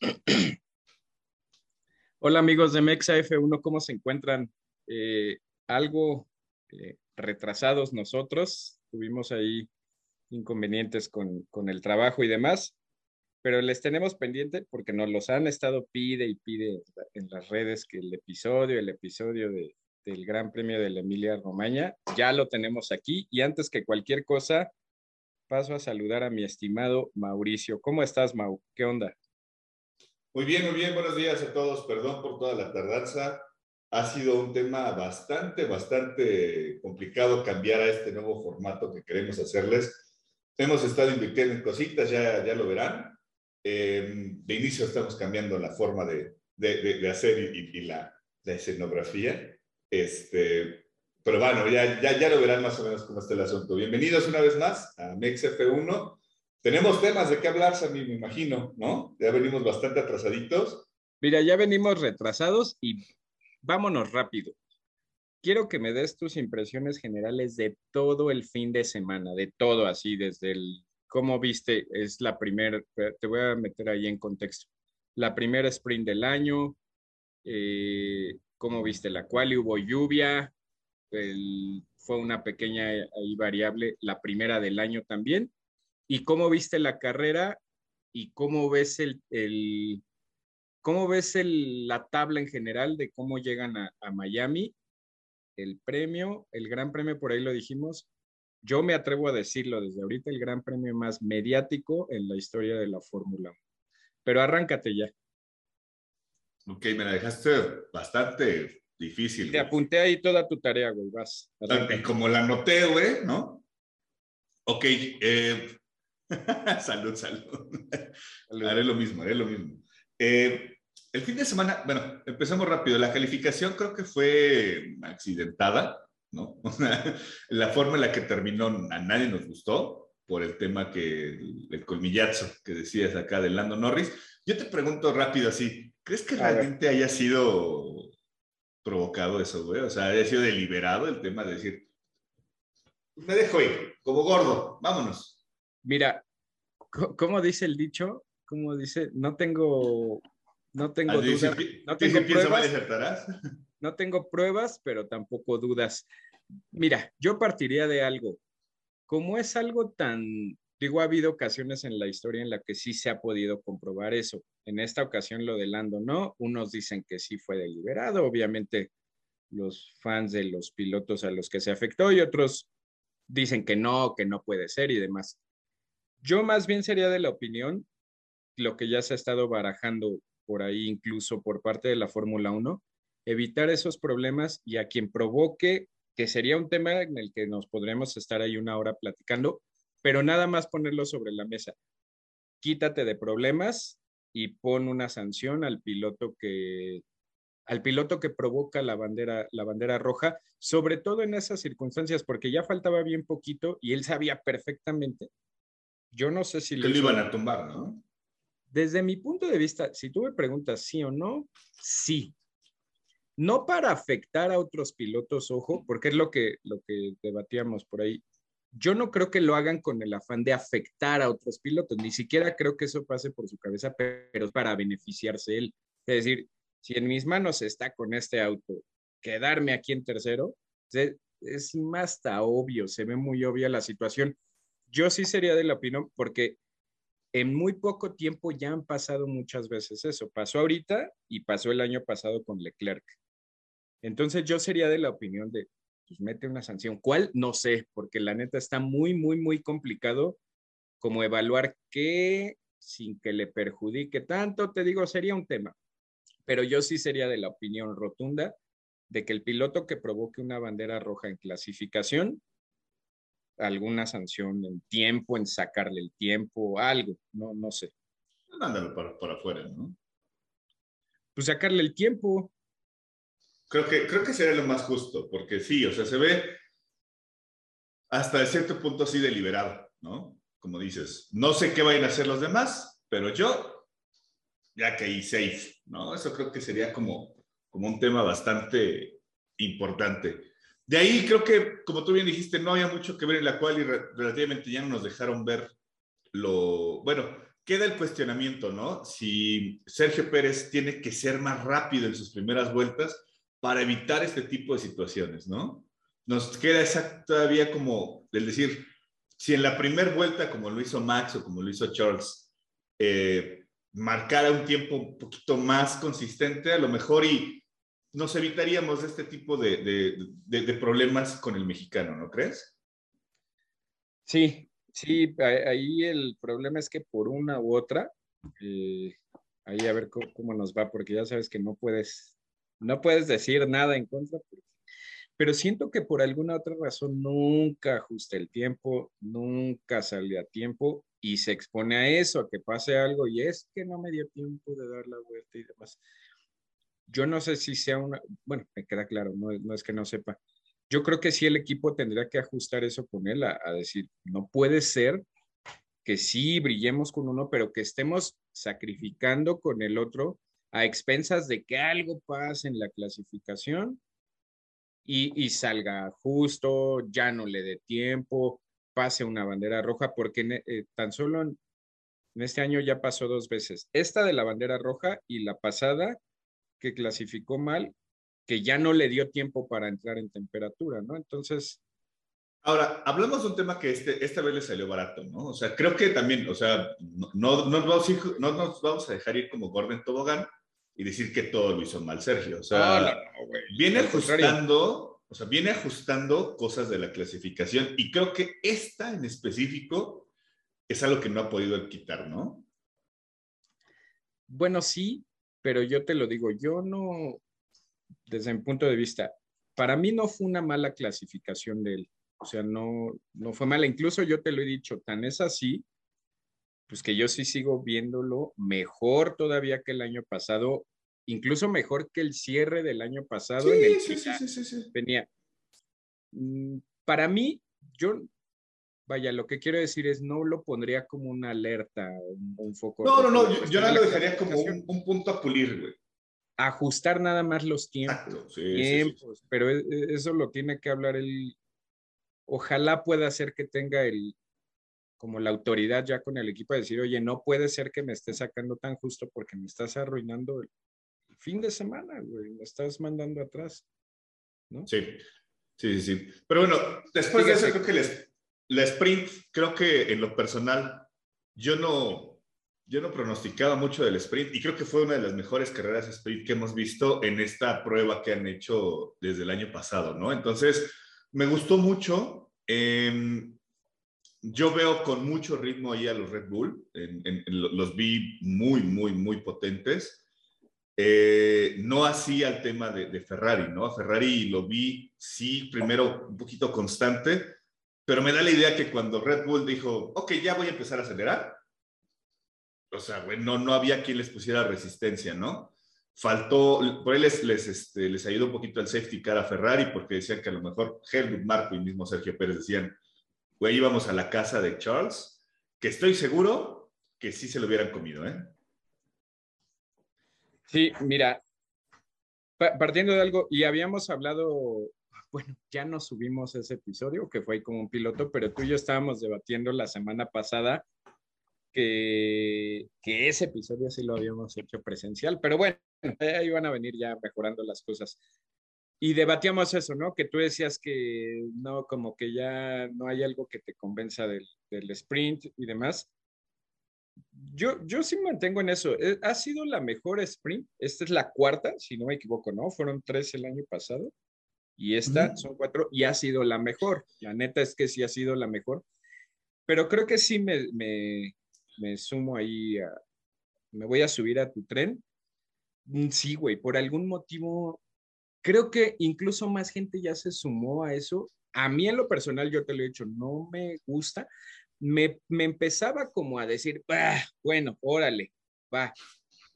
Hola amigos de Mexa F1, ¿cómo se encuentran? Eh, algo eh, retrasados nosotros, tuvimos ahí inconvenientes con, con, el trabajo y demás, pero les tenemos pendiente porque nos los han estado pide y pide en las redes que el episodio, el episodio de, del Gran Premio de la Emilia Romagna, ya lo tenemos aquí y antes que cualquier cosa, paso a saludar a mi estimado Mauricio. ¿Cómo estás, Mau? ¿Qué onda? Muy bien, muy bien. Buenos días a todos. Perdón por toda la tardanza. Ha sido un tema bastante, bastante complicado cambiar a este nuevo formato que queremos hacerles. Hemos estado invirtiendo en cositas, ya, ya lo verán. Eh, de inicio estamos cambiando la forma de, de, de, hacer y, y, la, la escenografía. Este, pero bueno, ya, ya, ya lo verán más o menos cómo está el asunto. Bienvenidos una vez más a MexF1. Tenemos temas de qué hablar, Sammy, me imagino, ¿no? Ya venimos bastante atrasaditos. Mira, ya venimos retrasados y vámonos rápido. Quiero que me des tus impresiones generales de todo el fin de semana, de todo así, desde el, ¿cómo viste? Es la primera, te voy a meter ahí en contexto. La primera sprint del año, eh, ¿cómo viste la cual? ¿Hubo lluvia? el, fue una pequeña ahí variable, la primera del año también. ¿Y cómo viste la carrera y cómo ves el, el cómo ves el, la tabla en general de cómo llegan a, a, Miami? El premio, el gran premio, por ahí lo dijimos. Yo me atrevo a decirlo desde ahorita, el gran premio más mediático en la historia de la Fórmula 1. Pero arráncate ya. Ok, me la dejaste bastante Difícil. Te apunté ahí toda tu tarea, güey, vas. Y como la anoté, güey, ¿no? Ok, eh... salud, salud, salud. Haré lo mismo, haré lo mismo. Eh, el fin de semana, bueno, empezamos rápido. La calificación creo que fue accidentada, ¿no? la forma en la que terminó a nadie nos gustó por el tema que el colmillazo que decías acá de Lando Norris. Yo te pregunto rápido así, ¿crees que realmente haya sido provocado eso, güey? O sea, haya sido deliberado el tema de decir, me dejo ir, como gordo, vámonos. Mira, ¿cómo dice el dicho? ¿Cómo dice? No tengo, no tengo dudas. No tengo pruebas. No tengo pruebas, pero tampoco dudas. Mira, yo partiría de algo. Como es algo tan, digo, ha habido ocasiones en la historia en la que sí se ha podido comprobar eso. En esta ocasión lo de Lando no, unos dicen que sí fue deliberado, obviamente los fans de los pilotos a los que se afectó y otros dicen que no, que no puede ser y demás. Yo más bien sería de la opinión, lo que ya se ha estado barajando por ahí incluso por parte de la Fórmula 1, evitar esos problemas y a quien provoque, que sería un tema en el que nos podremos estar ahí una hora platicando, pero nada más ponerlo sobre la mesa. Quítate de problemas y pon una sanción al piloto que al piloto que provoca la bandera, la bandera roja, sobre todo en esas circunstancias, porque ya faltaba bien poquito y él sabía perfectamente. Yo no sé si que lo iban a tumbar, ¿no? Desde mi punto de vista, si tú me preguntas sí o no, sí. No para afectar a otros pilotos, ojo, porque es lo que, lo que debatíamos por ahí yo no creo que lo hagan con el afán de afectar a otros pilotos, ni siquiera creo que eso pase por su cabeza, pero es para beneficiarse él. Es decir, si en mis manos está con este auto, quedarme aquí en tercero, es más hasta obvio, se ve muy obvia la situación. Yo sí sería de la opinión, porque en muy poco tiempo ya han pasado muchas veces eso. Pasó ahorita y pasó el año pasado con Leclerc. Entonces yo sería de la opinión de, pues mete una sanción. ¿Cuál? No sé, porque la neta está muy, muy, muy complicado como evaluar qué sin que le perjudique tanto, te digo, sería un tema. Pero yo sí sería de la opinión rotunda de que el piloto que provoque una bandera roja en clasificación, alguna sanción en tiempo, en sacarle el tiempo, algo, no, no sé. Mándalo para, para afuera, ¿no? Pues sacarle el tiempo. Creo que, creo que sería lo más justo, porque sí, o sea, se ve hasta cierto punto así deliberado, ¿no? Como dices, no sé qué vayan a hacer los demás, pero yo ya caí safe, ¿no? Eso creo que sería como, como un tema bastante importante. De ahí creo que, como tú bien dijiste, no había mucho que ver en la cual y relativamente ya no nos dejaron ver lo, bueno, queda el cuestionamiento, ¿no? Si Sergio Pérez tiene que ser más rápido en sus primeras vueltas para evitar este tipo de situaciones, ¿no? Nos queda esa, todavía como el decir, si en la primera vuelta, como lo hizo Max o como lo hizo Charles, eh, marcara un tiempo un poquito más consistente, a lo mejor y nos evitaríamos este tipo de, de problemas con el mexicano, ¿no crees? Sí, Sí, ahí el problema es que por una u otra, eh, ahí a ver cómo, nos va, porque ya sabes que no puedes, no puedes decir nada en contra, pero siento que por alguna otra razón nunca ajusta el tiempo, nunca sale a tiempo y se expone a eso, a que pase algo y es que no me dio tiempo de dar la vuelta y demás. Yo no sé si sea una, bueno, me queda claro, no, no es que no sepa, yo creo que sí el equipo tendría que ajustar eso con él, a, decir, no puede ser que sí brillemos con uno, pero que estemos sacrificando con el otro a expensas de que algo pase en la clasificación y, salga justo, ya no le dé tiempo, pase una bandera roja, porque eh, tan solo en, este año ya pasó dos veces. Esta de la bandera roja y la pasada que clasificó mal que ya no le dio tiempo para entrar en temperatura, ¿no? Entonces... Ahora, hablamos de un tema que este, esta vez le salió barato, ¿no? O sea, creo que también, o sea, no, no, nos vamos no nos vamos a dejar ir como Gordon Tobogán y decir que todo lo hizo mal Sergio. O sea, viene ajustando, o sea, viene ajustando cosas de la clasificación y creo que esta en específico es algo que no ha podido quitar, ¿no? Bueno, sí, pero yo te lo digo, yo no, desde mi punto de vista, para mí no fue una mala clasificación de él. O sea, no, no fue mala. Incluso yo te lo he dicho, tan es así, pues que yo sí sigo viéndolo mejor todavía que el año pasado, incluso mejor que el cierre del año pasado en el sí, sí, sí, sí, venía. Mm, para mí, yo, vaya, lo que quiero decir es, no lo pondría como una alerta, un, foco. No, no, no, yo, no lo dejaría como un, un punto a pulir, güey ajustar nada más los tiempos, tiempos pero e, e, eso lo tiene que hablar el, ojalá pueda ser que tenga el, como la autoridad ya con el equipo de decir, oye, no puede ser que me esté sacando tan justo porque me estás arruinando el, fin de semana, güey, me estás mandando atrás, ¿no? Sí, sí, sí. Pero bueno, después de eso creo que les, la sprint, creo que en lo personal, yo no, yo no pronosticaba mucho del sprint y creo que fue una de las mejores carreras sprint que hemos visto en esta prueba que han hecho desde el año pasado, ¿no? Entonces, me gustó mucho. Em, yo veo con mucho ritmo ahí a los Red Bull, los vi muy, muy, muy potentes. Eh, no así al tema de, de, Ferrari, ¿no? A Ferrari lo vi, sí, primero un poquito constante, pero me da la idea que cuando Red Bull dijo, ok, ya voy a empezar a acelerar, o sea, güey, no, no había quien les pusiera resistencia, ¿no? Faltó, por ahí les, este, les ayudó un poquito el safety car a Ferrari porque decían que a lo mejor Helmut Marco y mismo Sergio Pérez decían, güey, íbamos a la casa de Charles, que estoy seguro que sí se lo hubieran comido, ¿eh? Sí, mira, partiendo de algo, y habíamos hablado, bueno, ya no subimos ese episodio, que fue como un piloto, pero tú y yo estábamos debatiendo la semana pasada que, ese episodio sí lo habíamos hecho presencial, pero bueno, ahí van a venir ya mejorando las cosas. Y debatíamos eso, ¿no? Que tú decías que no, como que ya no hay algo que te convenza del, del sprint y demás. Yo, yo sí mantengo en eso. Eh, ha sido la mejor sprint. Esta es la cuarta, si no me equivoco, ¿no? Fueron tres el año pasado. Y esta son cuatro y ha sido la mejor. La neta es que sí ha sido la mejor. Pero creo que sí me, me, me sumo ahí, a, me voy a subir a tu tren. Mm, sí, güey, por algún motivo, creo que incluso más gente ya se sumó a eso. A mí en lo personal, yo te lo he dicho, no me gusta. Me, me empezaba como a decir, bueno, órale, va.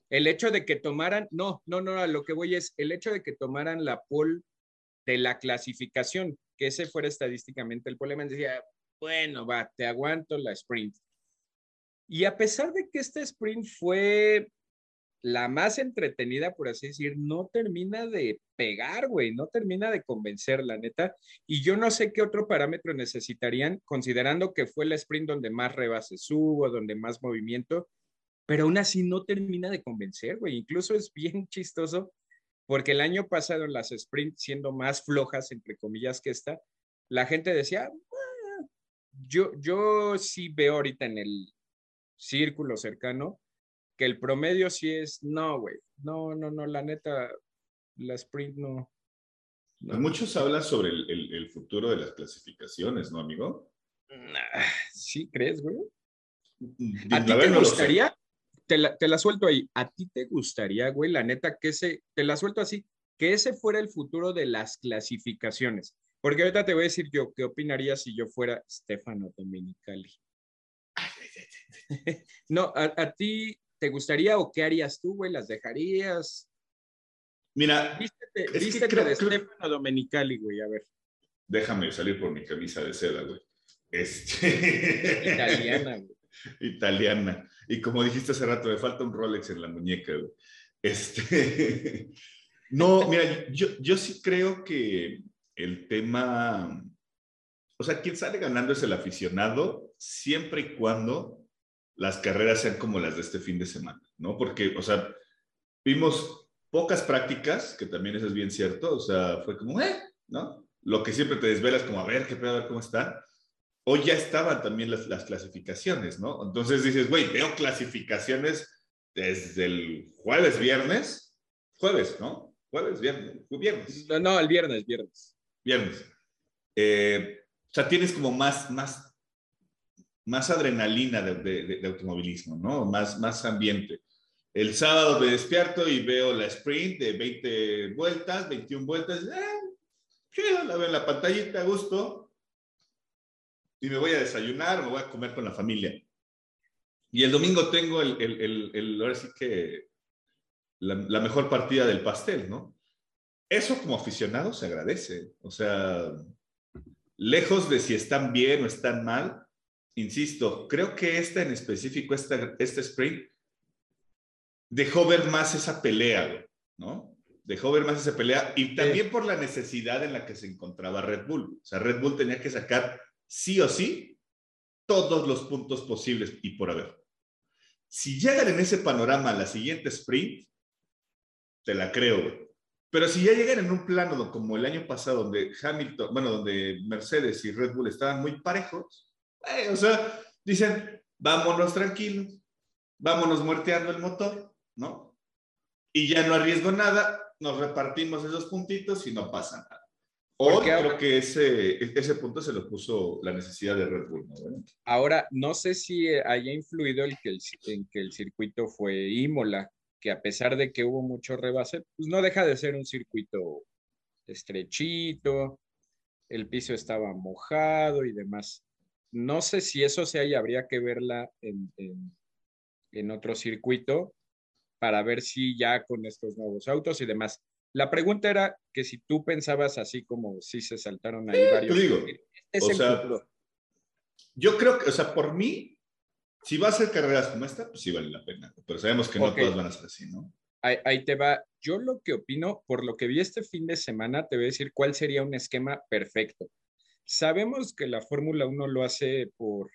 El hecho de que tomaran, no, no, no, a lo que voy es el hecho de que tomaran la pole de la clasificación, que ese fuera estadísticamente el problema, decía, bueno, va, te aguanto la sprint. Y a pesar de que este sprint fue la más entretenida, por así decir, no termina de pegar, güey, no termina de convencer, la neta. Y yo no sé qué otro parámetro necesitarían, considerando que fue el sprint donde más rebases hubo, donde más movimiento, pero aún así no termina de convencer, güey. Incluso es bien chistoso porque el año pasado en las sprints, siendo más flojas, entre comillas, que esta, la gente decía, ah, yo, yo sí veo ahorita en el círculo cercano que el promedio sí es, no, güey, no, no, no, la neta, la sprint no. Muchos hablan sobre el, futuro de las clasificaciones, ¿no, amigo? sí, ¿crees, güey? Mm, ¿A ti te gustaría? Te la, te la, suelto ahí. ¿A ti te gustaría, güey, la neta, que ese, te la suelto así, que ese fuera el futuro de las clasificaciones? Porque ahorita te voy a decir yo, ¿qué opinaría si yo fuera Stefano Domenicali? no, a, ti te gustaría o qué harías tú, güey? ¿Las dejarías? Mira, vístete, vístete de Stefano Domenicali, güey, a ver. Déjame salir por mi camisa de seda, güey. Este... Italiana, güey. Italiana. Y como dijiste hace rato, me falta un Rolex en la muñeca. Este... no, mira, yo, yo sí creo que el tema, o sea, quien sale ganando es el aficionado, siempre y cuando las carreras sean como las de este fin de semana, ¿no? Porque, o sea, vimos pocas prácticas, que también eso es bien cierto, o sea, fue como, eh, ¿no? Lo que siempre te desvelas como, a ver, qué pedo, a ver cómo están. Hoy ya estaban también las, las clasificaciones, ¿no? Entonces dices, güey, veo clasificaciones desde el jueves, viernes, jueves, ¿no? Jueves, viernes, viernes. No, no, el viernes, viernes. Viernes. Eh, o sea, tienes como más, más, más adrenalina de, automovilismo, ¿no? Más, más ambiente. El sábado me despierto y veo la sprint de 20 vueltas, 21 vueltas. Eh, la veo en la pantallita a gusto. Y me voy a desayunar, me voy a comer con la familia. Y el domingo tengo el, el, el, ahora sí que la, la, mejor partida del pastel, ¿no? eso como aficionado se agradece. O sea, lejos de si están bien o están mal, insisto, creo que esta en específico, esta, este sprint, dejó ver más esa pelea, ¿no? Dejó ver más esa pelea y también por la necesidad en la que se encontraba Red Bull. O sea, Red Bull tenía que sacar sí o sí todos los puntos posibles y por haber. Si llegan en ese panorama a la siguiente sprint, te la creo, güey. Pero si ya llegan en un plano como el año pasado, donde Hamilton, bueno, donde Mercedes y Red Bull estaban muy parejos, o sea, dicen, vámonos tranquilos, vámonos muerteando el motor, ¿no? Y ya no arriesgo nada, nos repartimos esos puntitos y no pasa nada. O creo que ese, ese punto se lo puso la necesidad de Red Bull. ¿no? Ahora, no sé si haya influido el que el, en que el circuito fue Imola, que a pesar de que hubo mucho rebase, pues no deja de ser un circuito estrechito, el piso estaba mojado y demás. No sé si eso se hay, habría que verla en, en, otro circuito para ver si ya con estos nuevos autos y demás. La pregunta era que si tú pensabas así como si se saltaron ahí varios. Te digo, o sea, yo creo que, o sea, por mí, si va a ser carreras como esta, pues sí vale la pena, pero sabemos que no todas van a ser así, ¿no? Ahí, te va. Yo lo que opino, por lo que vi este fin de semana, te voy a decir cuál sería un esquema perfecto. Sabemos que la Fórmula 1 lo hace por,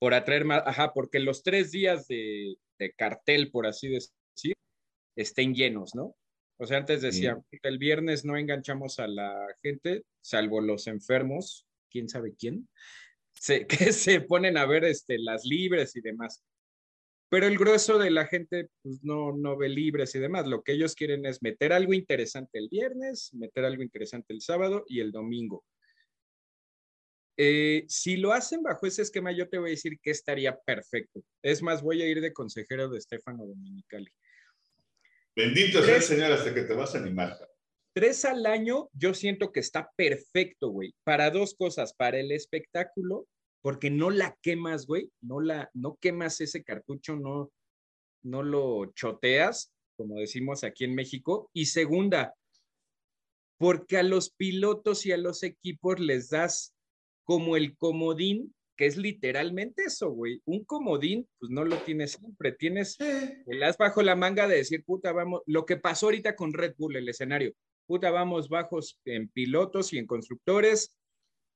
por atraer más, ajá, porque los tres días de, cartel, por así decir, estén llenos, ¿no? O sea, antes decía, el viernes no enganchamos a la gente, salvo los enfermos, quién sabe quién se, que se ponen a ver este, las libres y demás. Pero el grueso de la gente pues, no, no ve libres y demás. Lo que ellos quieren es meter algo interesante el viernes, meter algo interesante el sábado y el domingo. Eh, si lo hacen bajo ese esquema, yo te voy a decir que estaría perfecto. Es más, voy a ir de consejero de Stefano Dominicali. Bendito sea el Señor hasta que te vas a animar. Tres al año, yo siento que está perfecto, güey, para dos cosas, para el espectáculo, porque no la quemas, güey, no la, no quemas ese cartucho, no, no lo choteas, como decimos aquí en México, y segunda, porque a los pilotos y a los equipos les das como el comodín, que es literalmente eso, güey. Un comodín, pues no lo tienes siempre. Tienes el as bajo la manga de decir, puta, vamos, lo que pasó ahorita con Red Bull, el escenario puta, vamos bajos en pilotos y en constructores,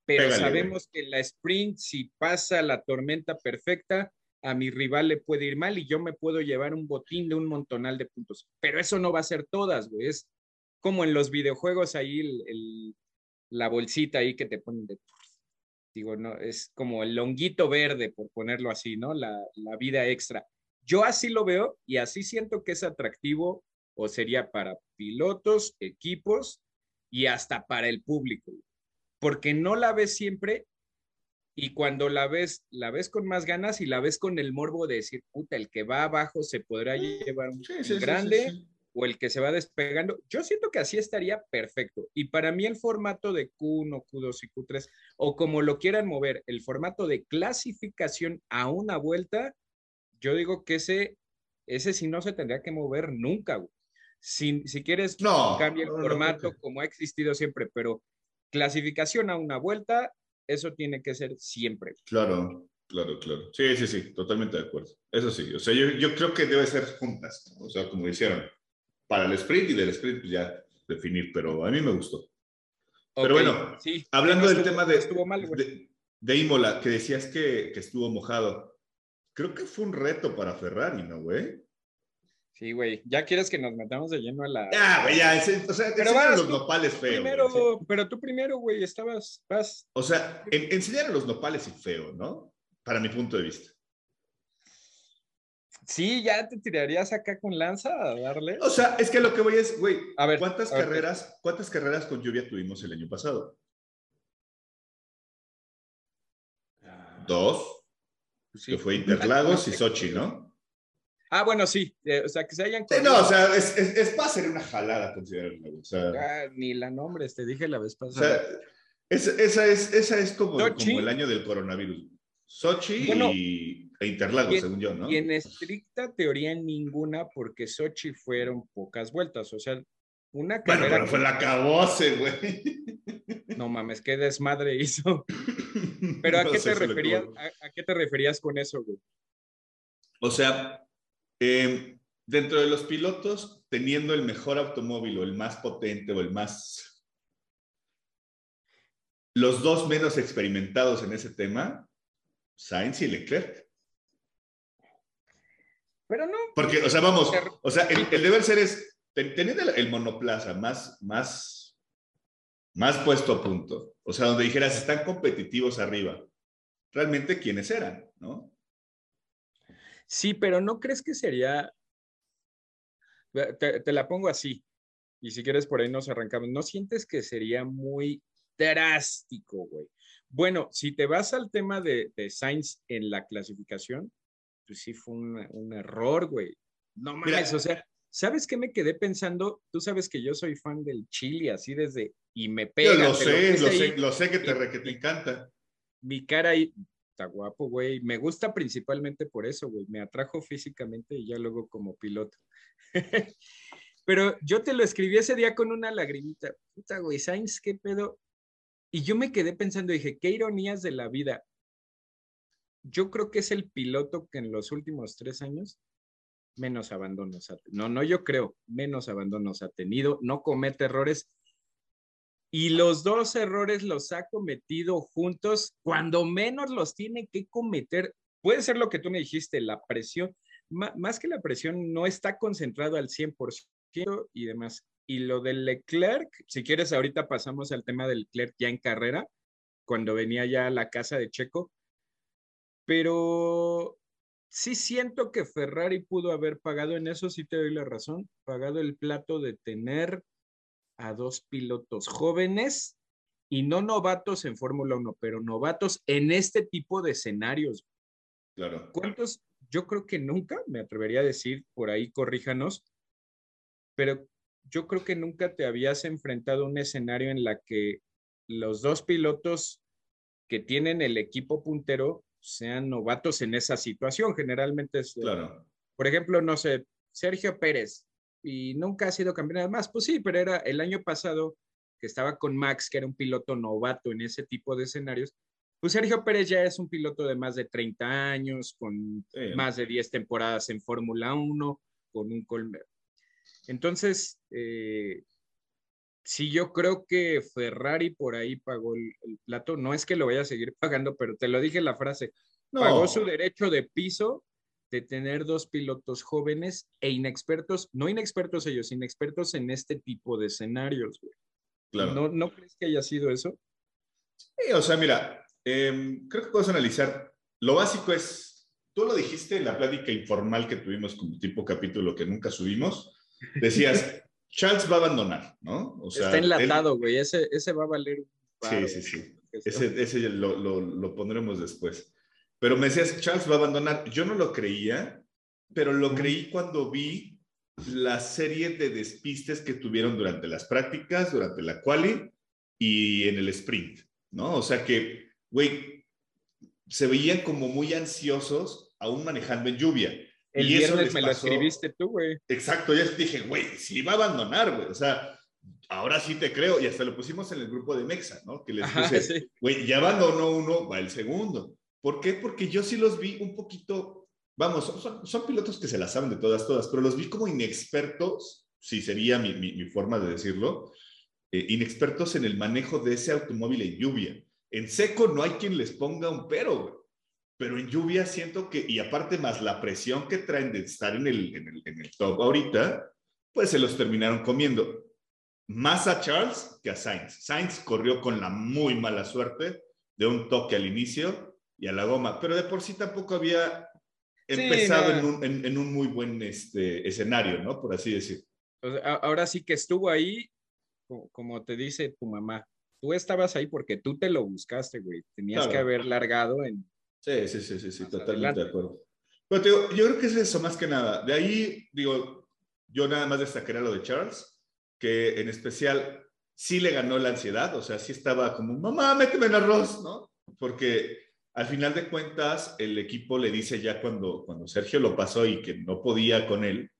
pero sabemos que la sprint, si pasa la tormenta perfecta, a mi rival le puede ir mal y yo me puedo llevar un botín de un montonal de puntos. Pero eso no va a ser todas, güey. Es como en los videojuegos ahí el, la bolsita ahí que te ponen de... Digo, no, es como el longuito verde, por ponerlo así, ¿no? La, la vida extra. Yo así lo veo y así siento que es atractivo o sería para pilotos, equipos y hasta para el público, porque no la ves siempre y cuando la ves, la ves con más ganas y la ves con el morbo de decir, puta, el que va abajo se podrá llevar un grande o el que se va despegando. Yo siento que así estaría perfecto. Y para mí el formato de Q1, Q2 y Q3, o como lo quieran mover, el formato de clasificación a una vuelta, yo digo que ese, ese sí no se tendría que mover nunca, güey. Si, si quieres, no, cambia el formato como ha existido siempre, pero clasificación a una vuelta, eso tiene que ser siempre. Claro, claro, claro. Sí, sí, sí, totalmente de acuerdo. Eso sí, o sea, yo, yo creo que debe ser juntas, o sea, como hicieron, para el sprint y del sprint pues ya definir, pero a mí me gustó. pero bueno, sí, hablando del tema de, de, de, Imola, que decías que, que estuvo mojado, creo que fue un reto para Ferrari, ¿no, güey? Sí, güey. Ya quieres que nos metamos de lleno a la. Ya, güey, ya. o sea, pero vas, los nopales feos. Primero, pero tú primero, güey, estabas. Vas. O sea, en, enseñar los nopales y feo, ¿no? Para mi punto de vista. Sí, ya te tirarías acá con lanza a darle. O sea, es que lo que voy es, güey, a ver, ¿cuántas carreras, cuántas carreras con lluvia tuvimos el año pasado? Dos. Pues que fue Interlagos y Sochi, ¿no? Ah, bueno, sí. Eh, o sea, que se hayan. Sí, no, o sea, es, es, es para hacer una jalada, considerarlo. O sea, ah, ni la nombres, te dije la vez pasada. O sea, esa, es, esa es como, como el año del coronavirus. Sochi y, e Interlagos, según yo, ¿no? Y en estricta teoría ninguna, porque Sochi fueron pocas vueltas. O sea, una carrera. Bueno, pero fue la cabose, güey. No mames, qué desmadre hizo. Pero ¿a qué te referías? A, ¿A qué te referías con eso, güey? O sea, eh, dentro de los pilotos, teniendo el mejor automóvil o el más potente o el más... Los dos menos experimentados en ese tema, Sainz y Leclerc. Pero no. Porque, o sea, vamos, o sea, el, deber ser es, teniendo el, monoplaza más, más, más puesto a punto, o sea, donde dijeras, están competitivos arriba, realmente quiénes eran, ¿no? Sí, pero ¿no crees que sería... Te, la pongo así, y si quieres por ahí nos arrancamos. ¿No sientes que sería muy drástico, güey? Bueno, si te vas al tema de, de Sainz en la clasificación, pues sí fue un, error, güey. No mames, o sea, ¿sabes qué me quedé pensando? Tú sabes que yo soy fan del chili, así desde, y me pega. Yo lo sé, lo, sé, lo sé que te, que te encanta. Mi cara ahí, está guapo, güey. Me gusta principalmente por eso, güey. Me atrajo físicamente y ya luego como piloto. Pero yo te lo escribí ese día con una lagrimita. Puta, güey, Sainz, qué pedo. Y yo me quedé pensando, dije, qué ironías de la vida. Yo creo que es el piloto que en los últimos tres años menos abandonos ha tenido. No, no, yo creo, menos abandonos ha tenido, no comete errores y los dos errores los ha cometido juntos cuando menos los tiene que cometer. Puede ser lo que tú me dijiste, la presión, más que la presión, no está concentrado al 100% y demás. Y lo del Leclerc, si quieres, ahorita pasamos al tema del Leclerc ya en carrera, cuando venía ya a la casa de Checo. Pero sí siento que Ferrari pudo haber pagado en eso, sí te doy la razón, pagado el plato de tener a dos pilotos jóvenes y no novatos en Fórmula 1, pero novatos en este tipo de escenarios. Claro. ¿Cuántos? Yo creo que nunca, me atrevería a decir, por ahí corríjanos, pero yo creo que nunca te habías enfrentado a un escenario en la que los dos pilotos que tienen el equipo puntero sean novatos en esa situación. Generalmente es, claro. por ejemplo, no sé, Sergio Pérez, y nunca ha sido campeón más. Pues sí, pero era el año pasado que estaba con Max, que era un piloto novato en ese tipo de escenarios. Pues Sergio Pérez ya es un piloto de más de 30 años, con más de 10 temporadas en Fórmula 1, con un Colmer. Entonces, eh, sí, yo creo que Ferrari por ahí pagó el, el, plato. No es que lo vaya a seguir pagando, pero te lo dije la frase. Pagó su derecho de piso de tener dos pilotos jóvenes e inexpertos, no inexpertos ellos, inexpertos en este tipo de escenarios, güey. Claro. ¿No, ¿No crees que haya sido eso? Sí, o sea, mira, em, creo que puedes analizar. Lo básico es, tú lo dijiste en la plática informal que tuvimos como tipo capítulo que nunca subimos. Decías, Charles va a abandonar, ¿no? O sea, Está enlatado, güey. Ese, ese va a valer. sí, sí, sí. Ese, ese lo, lo, lo, pondremos después. Pero me decías, Charles va a abandonar. Yo no lo creía, pero lo creí cuando vi la serie de despistes que tuvieron durante las prácticas, durante la quali y en el sprint, ¿no? O sea que, güey, se veían como muy ansiosos aún manejando en lluvia. El y viernes eso me lo escribiste tú, güey. Exacto, ya dije, güey, sí va a abandonar, güey. O sea, ahora sí te creo. Y hasta lo pusimos en el grupo de Mexa, ¿no? Que les puse, güey, ya abandonó uno, va el segundo. ¿Por qué? Porque yo sí los vi un poquito, vamos, son, pilotos que se las saben de todas, todas, pero los vi como inexpertos, si sería mi, mi, forma de decirlo, eh, inexpertos en el manejo de ese automóvil en lluvia. En seco no hay quien les ponga un pero, güey pero en lluvia siento que, y aparte más la presión que traen de estar en el, en el, en el top ahorita, pues se los terminaron comiendo. Más a Charles que a Sainz. Sainz corrió con la muy mala suerte de un toque al inicio y a la goma, pero de por sí tampoco había empezado en, un, en, un, muy buen este, escenario, ¿no? Por así decir. ahora sí que estuvo ahí, como te dice tu mamá, tú estabas ahí porque tú te lo buscaste, güey. Tenías que haber largado en, Sí, sí, sí, sí, sí totalmente de acuerdo. Pero digo, yo creo que es eso más que nada. De ahí, digo, yo nada más destacaría lo de Charles, que en especial sí le ganó la ansiedad, o sea, sí estaba como, mamá, méteme en arroz, ¿no? Porque al final de cuentas, el equipo le dice ya cuando, cuando Sergio lo pasó y que no podía con él,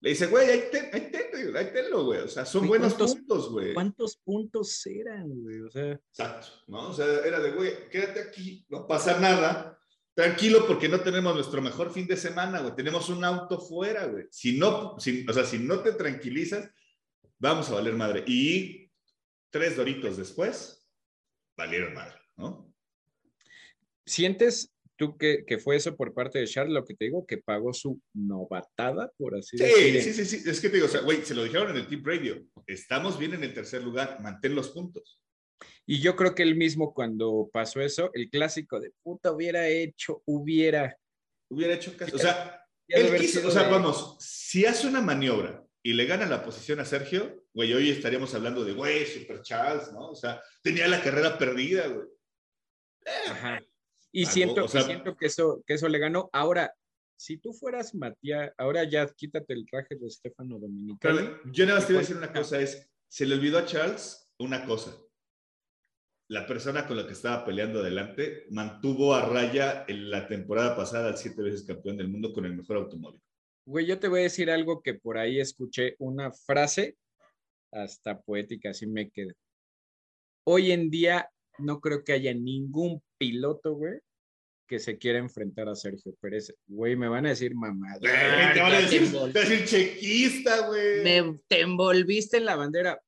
le dice, güey, ahí, ten, ahí, ten, ahí tenlo, güey. O sea, son buenos puntos, güey. ¿Cuántos puntos eran, güey? O sea. Exacto, ¿no? O sea, era de, güey, quédate aquí, no pasa nada. Tranquilo, porque no tenemos nuestro mejor fin de semana, güey. Tenemos un auto fuera, güey. Si no, si, o sea, si no te tranquilizas, vamos a valer madre. Y tres doritos después, valieron madre, ¿no? ¿Sientes ¿Tú qué, fue eso por parte de Charles, lo que te digo, que pagó su novatada, por así decirlo? Sí, sí, sí, es que te digo, o sea, güey, se lo dijeron en el Team Radio, estamos bien en el tercer lugar, mantén los puntos. Y yo creo que él mismo cuando pasó eso, el clásico de puta hubiera hecho, hubiera. Hubiera hecho caso. O sea, él quiso, o sea, vamos, si hace una maniobra y le gana la posición a Sergio, güey, hoy estaríamos hablando de, güey, Super Charles, ¿no? O sea, tenía la carrera perdida, güey. Ajá. Y siento, siento que, eso, que eso le ganó. Ahora, si tú fueras Matías, ahora ya quítate el traje de Stefano Dominicali. yo nada más te voy a decir una cosa, es, se le olvidó a Charles una cosa. La persona con la que estaba peleando adelante mantuvo a raya en la temporada pasada al siete veces campeón del mundo con el mejor automóvil. Güey, yo te voy a decir algo que por ahí escuché, una frase hasta poética, así me queda. Hoy en día no creo que haya ningún piloto, güey, que se quiere enfrentar a Sergio Pérez. Güey, me van a decir mamá. te van a decir, chequista, güey. Me, te envolviste en la bandera.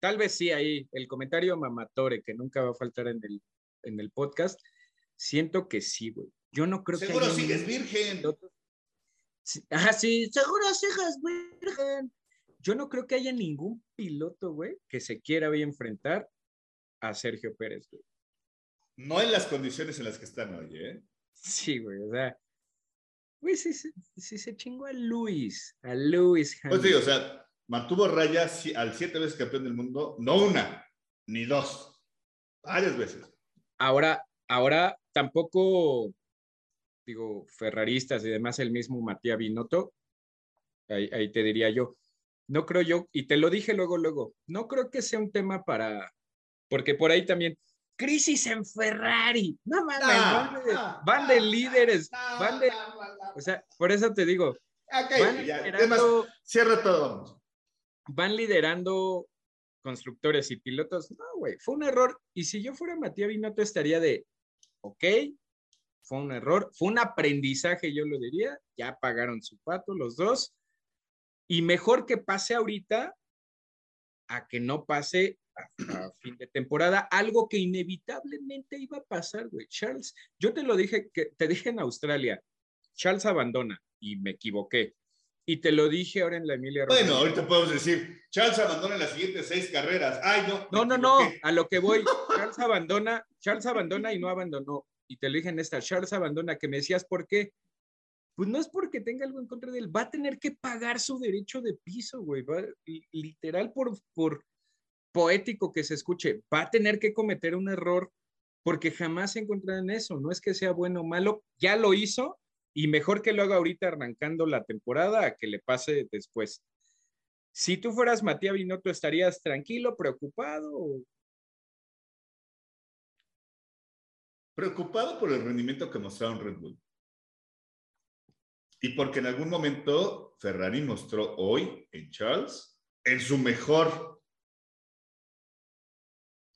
Tal vez sí ahí, el comentario mamatore, que nunca va a faltar en el, en el podcast. Siento que sí, güey. Yo no creo que. Seguro sigues virgen. Ah, sí, seguro sigues virgen. Yo no creo que haya ningún piloto, güey, que se quiera hoy enfrentar a Sergio Pérez, güey. No en las condiciones en las que están hoy, ¿eh? Sí, güey, o sea. Güey, sí, sí, se chingó a Luis, a Luis Pues sí, o sea, mantuvo raya al siete veces campeón del mundo, no una, ni dos, varias veces. Ahora, ahora tampoco, digo, ferraristas y demás, el mismo Matías Binotto, ahí, ahí te diría yo, no creo yo, y te lo dije luego, luego, no creo que sea un tema para, porque por ahí también, crisis en Ferrari. No mames, ah, van, de, líderes, van de, o sea, por eso te digo. van cierra todo. Van liderando constructores y pilotos. No, güey, fue un error. Y si yo fuera Matías Binotto estaría de, ok, fue un error, fue un aprendizaje, yo lo diría. Ya pagaron su pato los dos. Y mejor que pase ahorita a que no pase a, fin de temporada, algo que inevitablemente iba a pasar, güey. Charles, yo te lo dije, que te dije en Australia, Charles abandona y me equivoqué. Y te lo dije ahora en la Emilia Bueno, ahorita podemos decir, Charles abandona en las siguientes seis carreras. Ay, no. No, no, no, a lo que voy. Charles abandona, Charles abandona y no abandonó. Y te lo dije en esta, Charles abandona, que me decías, ¿por qué? Pues no es porque tenga algo en contra de él, va a tener que pagar su derecho de piso, güey. literal, por, por poético que se escuche, va a tener que cometer un error porque jamás se encontrará en eso. No es que sea bueno o malo, ya lo hizo y mejor que lo haga ahorita arrancando la temporada a que le pase después. Si tú fueras Matías Binotto, ¿estarías tranquilo, preocupado? Preocupado por el rendimiento que mostraron Red Bull. Y porque en algún momento Ferrari mostró hoy en Charles, en su mejor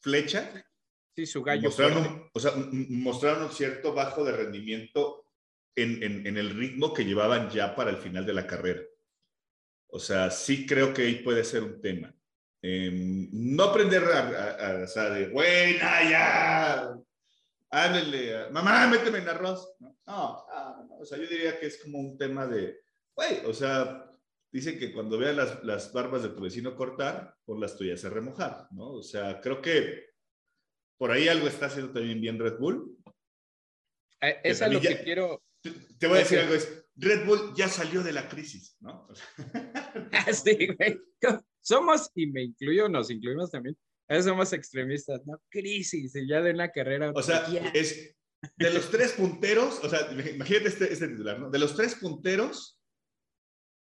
flecha, sí, su gallo. Mostraron, o sea, mostraron un cierto bajo de rendimiento en, el ritmo que llevaban ya para el final de la carrera. O sea, sí creo que ahí puede ser un tema. Em, no aprender a, o sea, de, buena, ya, háblele, mamá, méteme en arroz. No, no, o sea, yo diría que es como un tema de, güey, o sea, dicen que cuando veas las, las, barbas de tu vecino cortar, por las tuyas a remojar, ¿no? O sea, creo que por ahí algo está haciendo también bien Red Bull. Eh, es lo que quiero, te voy a decir algo, es, Red Bull ya salió de la crisis, ¿no? sí, güey. Somos, y me incluyo, nos incluimos también, somos extremistas, ¿no? Crisis, y ya de una carrera. O sea, es de los tres punteros, o sea, imagínate este, este, titular, ¿no? De los tres punteros,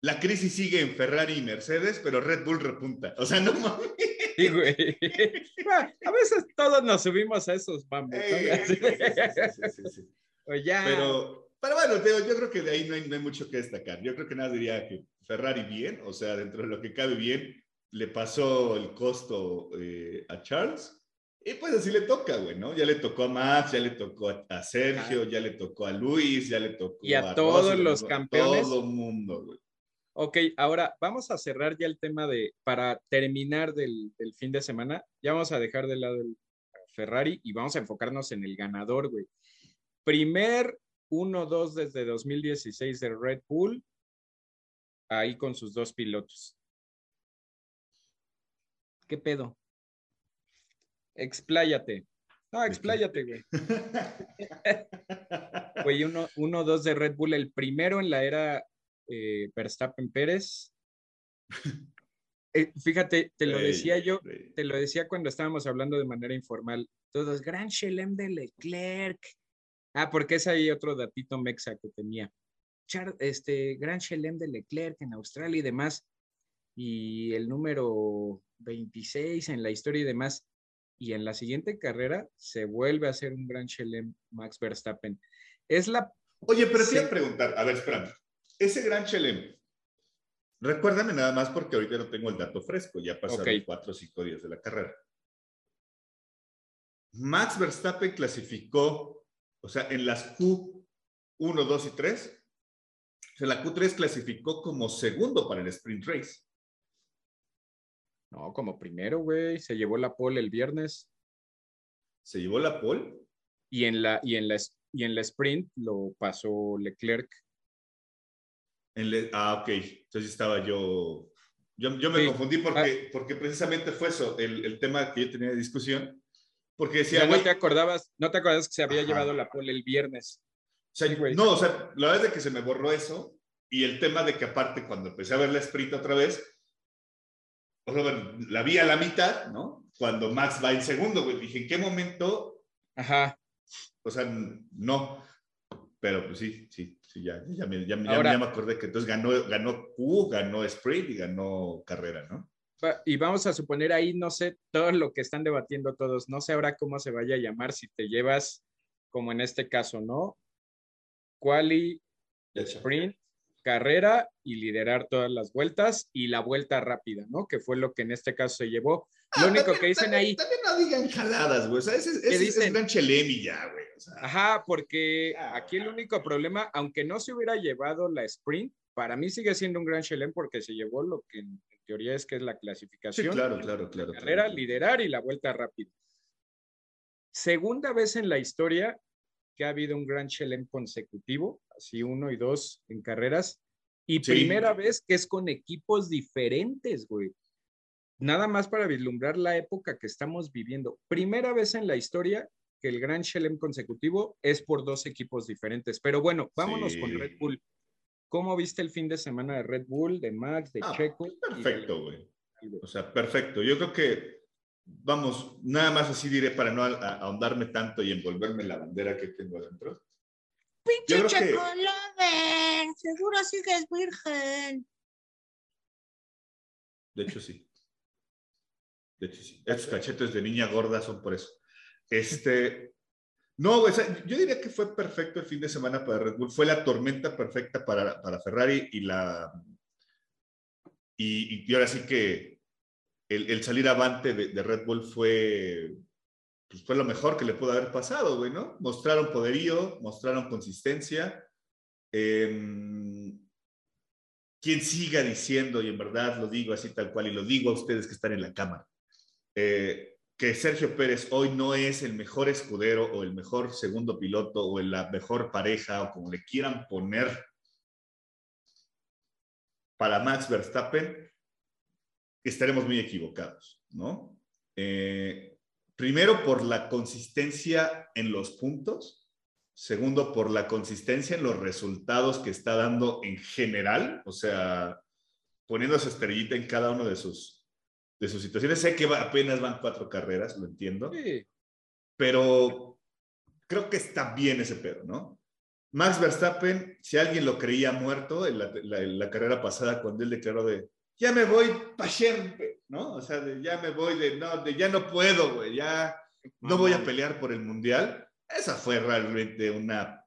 la crisis sigue en Ferrari y Mercedes, pero Red Bull repunta. O sea, no mames. Sí, güey. A veces todos nos subimos a esos bambos. sí, sí, sí, ya. Pero, pero bueno, yo creo que de ahí no hay, mucho que destacar. Yo creo que nada diría que Ferrari bien, o sea, dentro de lo que cabe bien, le pasó el costo eh, a Charles. Y pues así le toca, güey, ¿no? Ya le tocó a Max, ya le tocó a, Sergio, ya le tocó a Luis, ya le tocó y a, todos los campeones. Todo el mundo, güey. Ok, ahora vamos a cerrar ya el tema de, para terminar del, del, fin de semana, ya vamos a dejar de lado el Ferrari y vamos a enfocarnos en el ganador, güey. Primer 1-2 desde 2016 de Red Bull, ahí con sus dos pilotos. ¿Qué pedo? Expláyate. No, expláyate, güey. Güey, 1-2 de Red Bull, el primero en la era eh, Verstappen Pérez. Eh, fíjate, te lo decía yo, te lo decía cuando estábamos hablando de manera informal. Todos, Gran Chelem de Leclerc, Ah, porque es ahí otro datito mexa que tenía. este, Gran Chelem de Leclerc en Australia y demás. Y el número 26 en la historia y demás. Y en la siguiente carrera se vuelve a hacer un Gran Chelem Max Verstappen. Es la. Oye, pero a preguntar, a ver, espérame. Ese Gran Chelem, recuérdame nada más porque ahorita no tengo el dato fresco, ya pasaron cuatro o cinco días de la carrera. Max Verstappen clasificó o sea, en las Q1, 2 y 3, o sea, la Q3 clasificó como segundo para el sprint race. No, como primero, güey. Se llevó la pole el viernes. ¿Se llevó la pole? Y en la, y en la, y en la sprint lo pasó Leclerc. En ah, ok. Entonces estaba yo. Yo, yo me confundí porque, ah. porque precisamente fue eso, el, el tema que yo tenía de discusión porque decía, no te acordabas, no te acordabas que se había llevado la pole el viernes. no, o sea, la verdad es que se me borró eso y el tema de que aparte cuando empecé a ver la sprint otra vez, o sea, la vi a la mitad, ¿no? Cuando Max va en segundo, güey, dije, ¿en qué momento? Ajá. O sea, no, pero pues sí, sí, sí, ya, ya, me, ya, ya me acordé que entonces ganó, ganó Q, ganó sprint y ganó carrera, ¿no? y vamos a suponer ahí, no sé, todo lo que están debatiendo todos, no sé ahora cómo se vaya a llamar si te llevas, como en este caso, ¿no? Quali, sprint, carrera y liderar todas las vueltas y la vuelta rápida, ¿no? Que fue lo que en este caso se llevó. Lo ah, único que dicen ahí. También no digan jaladas, güey. O sea, ese, es gran chelemi ya, güey. Ajá, porque aquí el único problema, aunque no se hubiera llevado la sprint, para mí sigue siendo un gran chelem porque se llevó lo que en teoría es que es la clasificación. claro, claro, claro. carrera, liderar y la vuelta rápida. Segunda vez en la historia que ha habido un gran chelem consecutivo, así uno y dos en carreras, y primera vez que es con equipos diferentes, güey. Nada más para vislumbrar la época que estamos viviendo. Primera vez en la historia que el Gran Chelem consecutivo es por dos equipos diferentes. Pero bueno, vámonos con Red Bull. ¿Cómo viste el fin de semana de Red Bull, de Max, de ah, Checo? Perfecto, güey. O sea, perfecto. Yo creo que, vamos, nada más así diré para no ahondarme tanto y envolverme la bandera que tengo adentro. Pinche Checo que... seguro sigues virgen. De hecho, sí. De hecho, sí. Estos cachetes de niña gorda son por eso. Este, no, yo diría que fue perfecto el fin de semana para Red Bull. Fue la tormenta perfecta para, para Ferrari y la. Y, ahora sí que el, salir avante de, Red Bull fue, pues fue lo mejor que le pudo haber pasado, güey, ¿no? Mostraron poderío, mostraron consistencia. Eh, quien siga diciendo, y en verdad lo digo así tal cual, y lo digo a ustedes que están en la cámara, eh, que Sergio Pérez hoy no es el mejor escudero o el mejor segundo piloto o la mejor pareja o como le quieran poner para Max Verstappen, estaremos muy equivocados, ¿no? Eh, primero por la consistencia en los puntos, segundo por la consistencia en los resultados que está dando en general, o sea, poniendo su estrellita en cada uno de sus de sus situaciones. Sé que apenas van cuatro carreras, lo entiendo. Pero creo que está bien ese pedo, ¿no? Max Verstappen, si alguien lo creía muerto en la, carrera pasada cuando él declaró de, ya me voy pa' siempre, ¿no? O sea, de, ya me voy de, no, de ya no puedo, güey, ya no voy a pelear por el mundial. Esa fue realmente una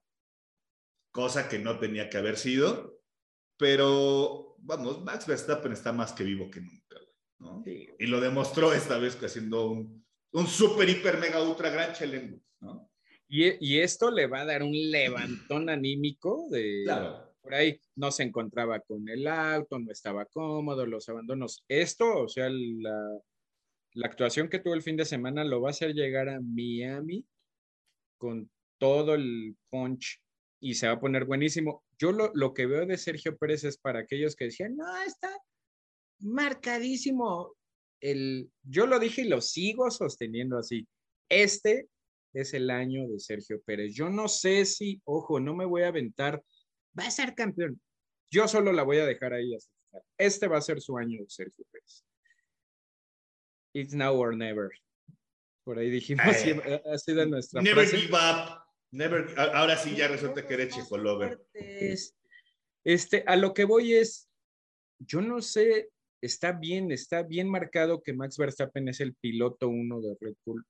cosa que no tenía que haber sido, pero vamos, Max Verstappen está más que vivo que nunca. Y lo demostró esta vez haciendo un, un super, hiper, mega, ultra gran challenge, ¿no? Y, y, esto le va a dar un levantón anímico de... Por ahí no se encontraba con el auto, no estaba cómodo, los abandonos. Esto, o sea, la, la actuación que tuvo el fin de semana lo va a hacer llegar a Miami con todo el punch y se va a poner buenísimo. Yo lo, lo, que veo de Sergio Pérez es para aquellos que decían, no, está marcadísimo el, yo lo dije y lo sigo sosteniendo así. Este es el año de Sergio Pérez. Yo no sé si, ojo, no me voy a aventar, va a ser campeón. Yo solo la voy a dejar ahí. Este va a ser su año de Sergio Pérez. It's now or never. Por ahí dijimos, ha sido nuestra Never give up. Never, ahora sí ya resulta que eres Chico Lover. Este, a lo que voy es, yo no sé está bien, está bien marcado que Max Verstappen es el piloto uno de Red Bull,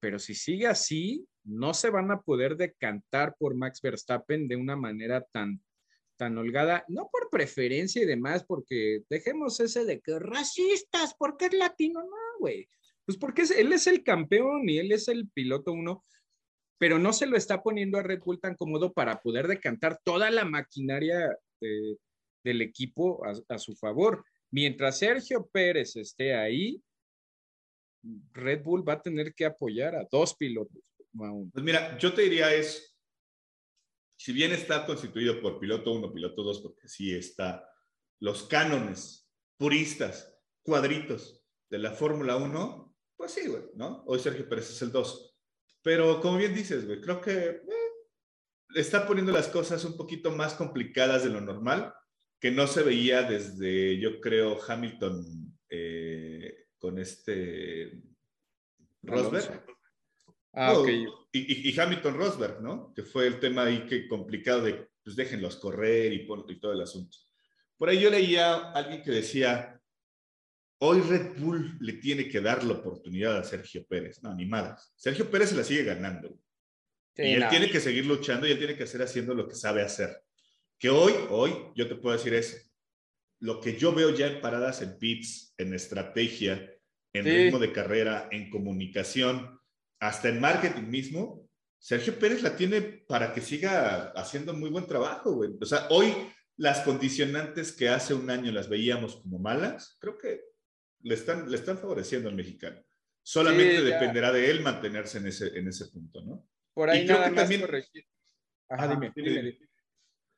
pero si sigue así, no se van a poder decantar por Max Verstappen de una manera tan, tan holgada, no por preferencia y demás, porque dejemos ese de que racistas, porque es latino, no, güey. Pues porque él es el campeón y él es el piloto uno, pero no se lo está poniendo a Red Bull tan cómodo para poder decantar toda la maquinaria del equipo a su favor. Mientras Sergio Pérez esté ahí, Red Bull va a tener que apoyar a dos pilotos. Pues mira, yo te diría es, si bien está constituido por piloto 1, piloto 2, porque sí está los cánones puristas, cuadritos de la Fórmula 1, pues sí, güey, ¿no? Hoy Sergio Pérez es el 2. Pero como bien dices, güey, creo que eh, está poniendo las cosas un poquito más complicadas de lo normal que no se veía desde, yo creo, Hamilton eh, con este Rosberg. Ah, y, Hamilton Rosberg, ¿no? Que fue el tema ahí que complicado de, pues déjenlos correr y, y todo el asunto. Por ahí yo leía a alguien que decía, hoy Red Bull le tiene que dar la oportunidad a Sergio Pérez. No, ni Sergio Pérez se la sigue ganando. y él tiene que seguir luchando y él tiene que seguir haciendo lo que sabe hacer. Que hoy, hoy, yo te puedo decir es lo que yo veo ya en paradas, en pits, en estrategia, en ritmo de carrera, en comunicación, hasta en marketing mismo, Sergio Pérez la tiene para que siga haciendo muy buen trabajo, güey. O sea, hoy las condicionantes que hace un año las veíamos como malas, creo que le están, le están favoreciendo al mexicano. Solamente dependerá de él mantenerse en ese, en ese punto, ¿no? Por ahí nada más corregir. Ajá, dime, dime,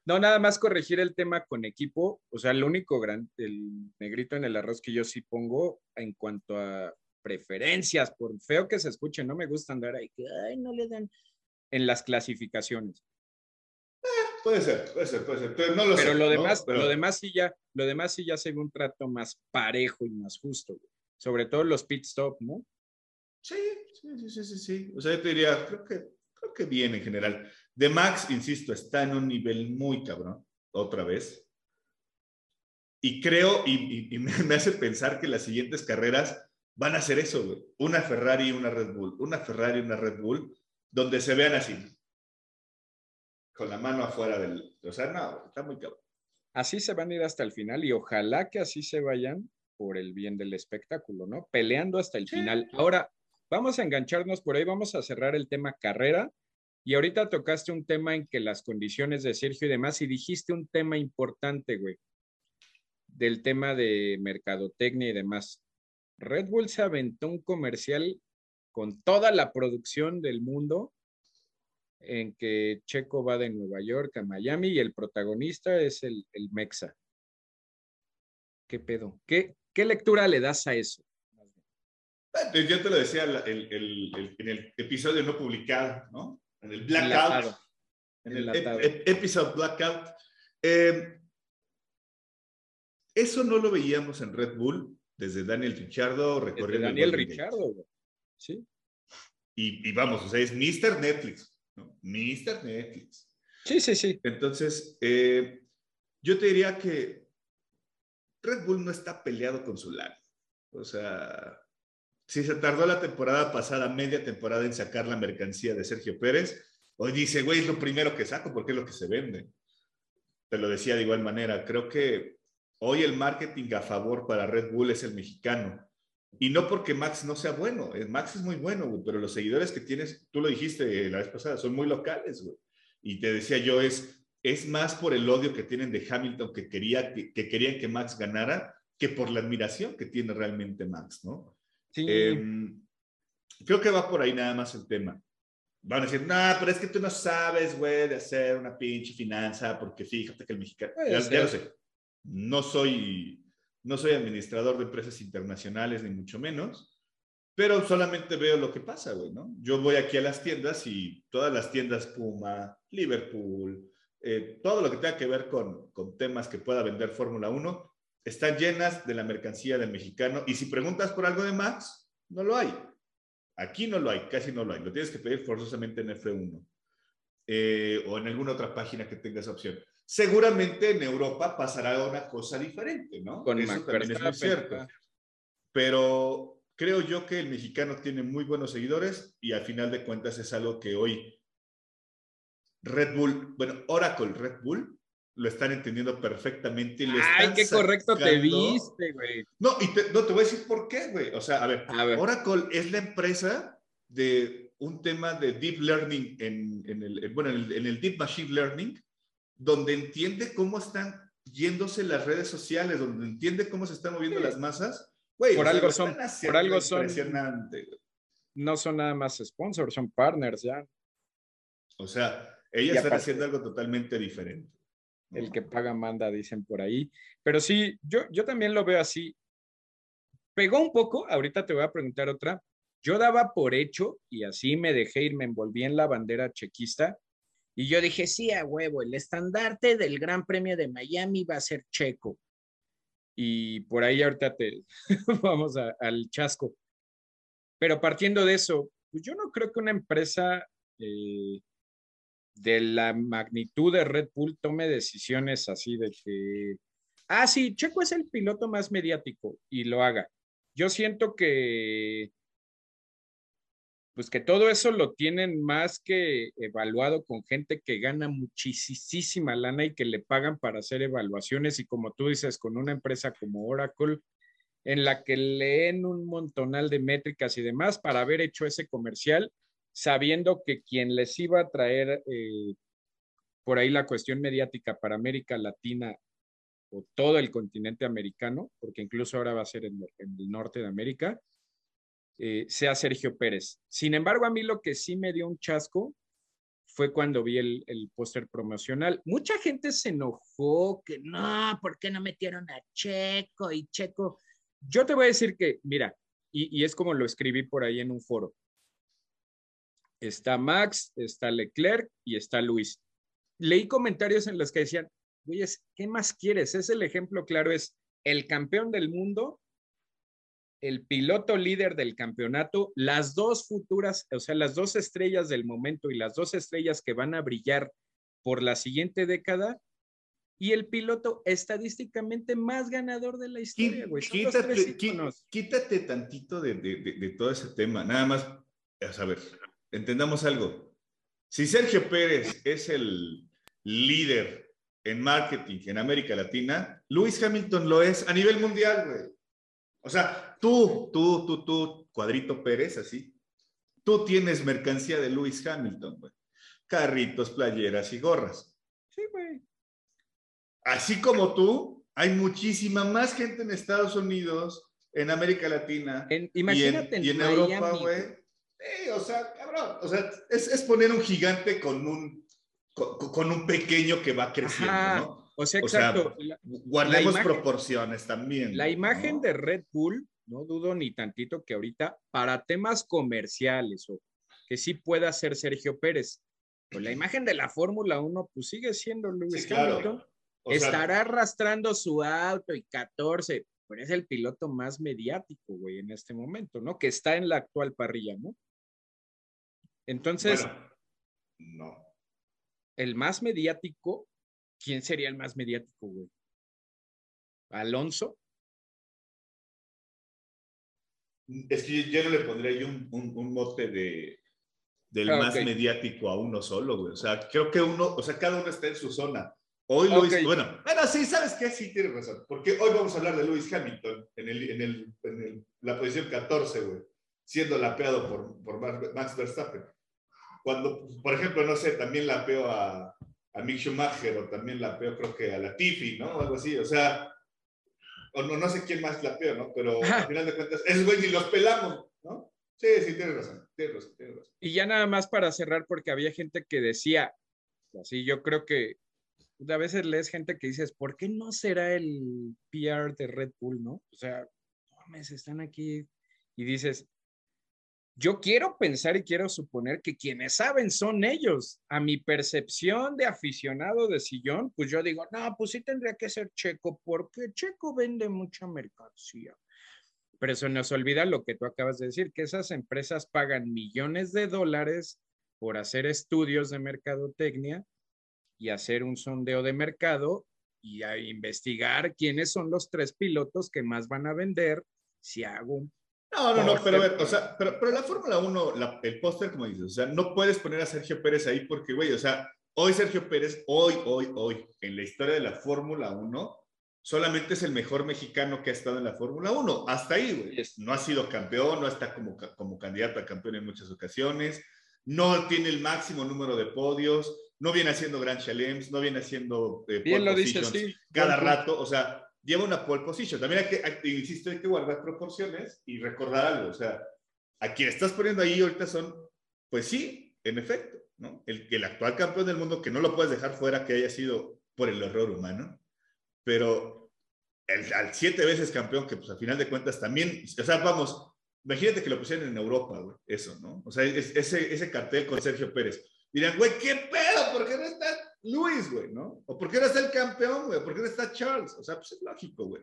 No, nada más corregir el tema con equipo. O sea, el único gran, el negrito en el arroz que yo sí pongo en cuanto a preferencias, por feo que se escuche, no me gusta andar ahí, que ay, no le dan en las clasificaciones. Eh, puede ser, puede ser, puede ser. Pero, no lo, Pero lo demás, lo demás sí ya, lo demás sí ya se ve un trato más parejo y más justo, sobre todo los pit stop, ¿no? Sí, sí, sí, sí, sí. O sea, yo te diría, creo que, creo que bien en general. De Max, insisto, está en un nivel muy cabrón, otra vez. Y creo, y, me hace pensar que las siguientes carreras van a ser eso, güey. Una Ferrari y una Red Bull, una Ferrari y una Red Bull, donde se vean así, con la mano afuera del... O sea, no, está muy cabrón. Así se van a ir hasta el final y ojalá que así se vayan por el bien del espectáculo, ¿no? Peleando hasta el final. Ahora, vamos a engancharnos por ahí, vamos a cerrar el tema carrera. Y ahorita tocaste un tema en que las condiciones de Sergio y demás, y dijiste un tema importante, güey, del tema de mercadotecnia y demás. Red Bull se aventó un comercial con toda la producción del mundo en que Checo va de Nueva York a Miami y el protagonista es el, Mexa. ¿Qué pedo? ¿Qué, ¿Qué lectura le das a eso? Yo te lo decía en el episodio no publicado, ¿no? En el Blackout. En el episodio Blackout. Eh, eso no lo veíamos en Red Bull desde Daniel Richardo recorriendo. Daniel Richardo, sí. Y, vamos, o sea, es Mr. Netflix, ¿no? Mr. Netflix. Sí, sí, sí. Entonces, eh, yo te diría que Red Bull no está peleado con su lado. O sea, si se tardó la temporada pasada, media temporada en sacar la mercancía de Sergio Pérez, hoy dice, güey, es lo primero que saco porque es lo que se vende. Te lo decía de igual manera, creo que Hoy el marketing a favor para Red Bull es el mexicano. Y no porque Max no sea bueno, eh, Max es muy bueno, pero los seguidores que tienes, tú lo dijiste la vez pasada, son muy locales, güey. Y te decía yo, es, es más por el odio que tienen de Hamilton que, quería, que, querían que Max ganara que por la admiración que tiene realmente Max, ¿no? Sí. Em, creo que va por ahí nada más el tema. Van a decir, no, pero es que tú no sabes, güey, de hacer una pinche finanza, porque fíjate que el mexicano, ya, lo sé, no soy, no soy administrador de empresas internacionales, ni mucho menos, pero solamente veo lo que pasa, güey, ¿no? Yo voy aquí a las tiendas y todas las tiendas Puma, Liverpool, eh, todo lo que tenga que ver con, con temas que pueda vender Fórmula 1, están llenas de la mercancía del mexicano. Y si preguntas por algo de Max, no lo hay. Aquí no lo hay, casi no lo hay. Lo tienes que pedir forzosamente en F1 eh, o en alguna otra página que tenga esa opción. Seguramente en Europa pasará una cosa diferente, ¿no? Con Eso también es muy cierto. Pero creo yo que el mexicano tiene muy buenos seguidores y al final de cuentas es algo que hoy Red Bull, bueno, Oracle Red Bull lo están entendiendo perfectamente. Ay, qué correcto te viste, güey. No, y no te voy a decir por qué, güey. O sea, a ver, Oracle es la empresa de un tema de deep learning en, el, bueno, en el Deep Machine Learning donde entiende cómo están yéndose las redes sociales, donde entiende cómo se están moviendo las masas. por, algo son, por algo son, no son nada más sponsors, son partners ya. O sea, ellas están haciendo algo totalmente diferente. El que paga manda, dicen por ahí. Pero sí, yo, yo también lo veo así. Pegó un poco, ahorita te voy a preguntar otra. Yo daba por hecho, y así me dejé ir, me envolví en la bandera chequista, y yo dije, sí, a huevo, el estandarte del Gran Premio de Miami va a ser checo. Y por ahí ahorita te vamos al chasco. Pero partiendo de eso, pues yo no creo que una empresa eh, de la magnitud de Red Bull tome decisiones así de que, ah, sí, Checo es el piloto más mediático y lo haga. Yo siento que pues que todo eso lo tienen más que evaluado con gente que gana muchísima lana y que le pagan para hacer evaluaciones y como tú dices, con una empresa como Oracle, en la que leen un montonal de métricas y demás para haber hecho ese comercial, sabiendo que quien les iba a traer, eh, por ahí la cuestión mediática para América Latina o todo el continente americano, porque incluso ahora va a ser en, el norte de América, eh, sea Sergio Pérez. Sin embargo, a mí lo que sí me dio un chasco fue cuando vi el, el póster promocional. Mucha gente se enojó que no, ¿por qué no metieron a Checo? Y Checo, yo te voy a decir que, mira, y, y es como lo escribí por ahí en un foro. Está Max, está Leclerc y está Luis. Leí comentarios en los que decían, oye, ¿qué más quieres? Es el ejemplo claro, es el campeón del mundo, el piloto líder del campeonato, las dos futuras, o sea, las dos estrellas del momento y las dos estrellas que van a brillar por la siguiente década, y el piloto estadísticamente más ganador de la historia, güey. Quítate, quítate, tantito de, de, de, todo ese tema, nada más, a ver, entendamos algo. Si Sergio Pérez es el líder en marketing en América Latina, Luis Hamilton lo es a nivel mundial, güey. O sea, tú, tú, tú, tú, cuadrito Pérez, así, tú tienes mercancía de Luis Hamilton, güey. Carritos, playeras y gorras. Sí, güey. Así como tú, hay muchísima más gente en Estados Unidos, en América Latina. imagínate y en, Europa, güey. O sea, cabrón, o sea, es, es poner un gigante con un con, un pequeño que va creciendo, ¿no? O sea, exacto. guardemos proporciones también. La imagen de Red Bull, no dudo ni tantito que ahorita, para temas comerciales o que sí pueda ser Sergio Pérez, pues la imagen de la Fórmula 1, pues sigue siendo Luis Hamilton. Estará arrastrando su auto y 14, pero es el piloto más mediático, güey, en este momento, ¿no? Que está en la actual parrilla, ¿no? Entonces. no el más mediático, ¿quién sería el más mediático, güey? ¿Alonso? Es que yo no le pondría yo un, mote de, del ah, más mediático a uno solo, güey. O sea, creo que uno, o sea, cada uno está en su zona. Hoy Luis, bueno, bueno, sí, ¿sabes qué? Sí, tienes razón. Porque hoy vamos a hablar de Luis Hamilton en, el, en, el, en la posición 14, güey, siendo lapeado por, por Max Verstappen cuando, por ejemplo, no sé, también la peo a, a Mick Schumacher o también la peo creo que a la Tiffy, ¿no? O algo así, o sea, o no, no sé quién más la peo, ¿no? Pero al final de cuentas, es güey, ni los pelamos, ¿no? Sí, sí, tienes razón, tienes razón, tienes razón. Y ya nada más para cerrar, porque había gente que decía, así yo creo que a veces lees gente que dices, ¿por qué no será el PR de Red Bull, no? O sea, mames, están aquí y dices, yo quiero pensar y quiero suponer que quienes saben son ellos. A mi percepción de aficionado de sillón, pues yo digo, no, pues sí tendría que ser Checo, porque Checo vende mucha mercancía. Pero eso nos olvida lo que tú acabas de decir, que esas empresas pagan millones de dólares por hacer estudios de mercadotecnia y hacer un sondeo de mercado y a investigar quiénes son los tres pilotos que más van a vender si hago un no, no, no, pero a ver, o sea, pero, pero la Fórmula 1, el póster, como dices, o sea, no puedes poner a Sergio Pérez ahí porque, güey, o sea, hoy Sergio Pérez, hoy, hoy, hoy, en la historia de la Fórmula 1, solamente es el mejor mexicano que ha estado en la Fórmula 1. Hasta ahí, güey. No ha sido campeón, no está como, como candidato a campeón en muchas ocasiones, no tiene el máximo número de podios, no viene haciendo Grand Chalems, no viene haciendo eh, Bien lo dices, sí. cada rato, o sea, lleva una pole position. También hay que, hay, insisto, hay que guardar proporciones y recordar algo. O sea, a quien estás poniendo ahí ahorita son, pues sí, en efecto, ¿no? El, el actual campeón del mundo, que no lo puedes dejar fuera que haya sido por el error humano, pero el, al siete veces campeón, que pues al final de cuentas también, o sea, vamos, imagínate que lo pusieran en Europa, güey, eso, ¿no? O sea, ese, ese cartel con Sergio Pérez. Dirán, güey, ¿qué pedo? ¿Por qué no está Luis, güey, ¿no? ¿O por qué está el campeón, güey? ¿Por qué está Charles? O sea, pues es lógico, güey.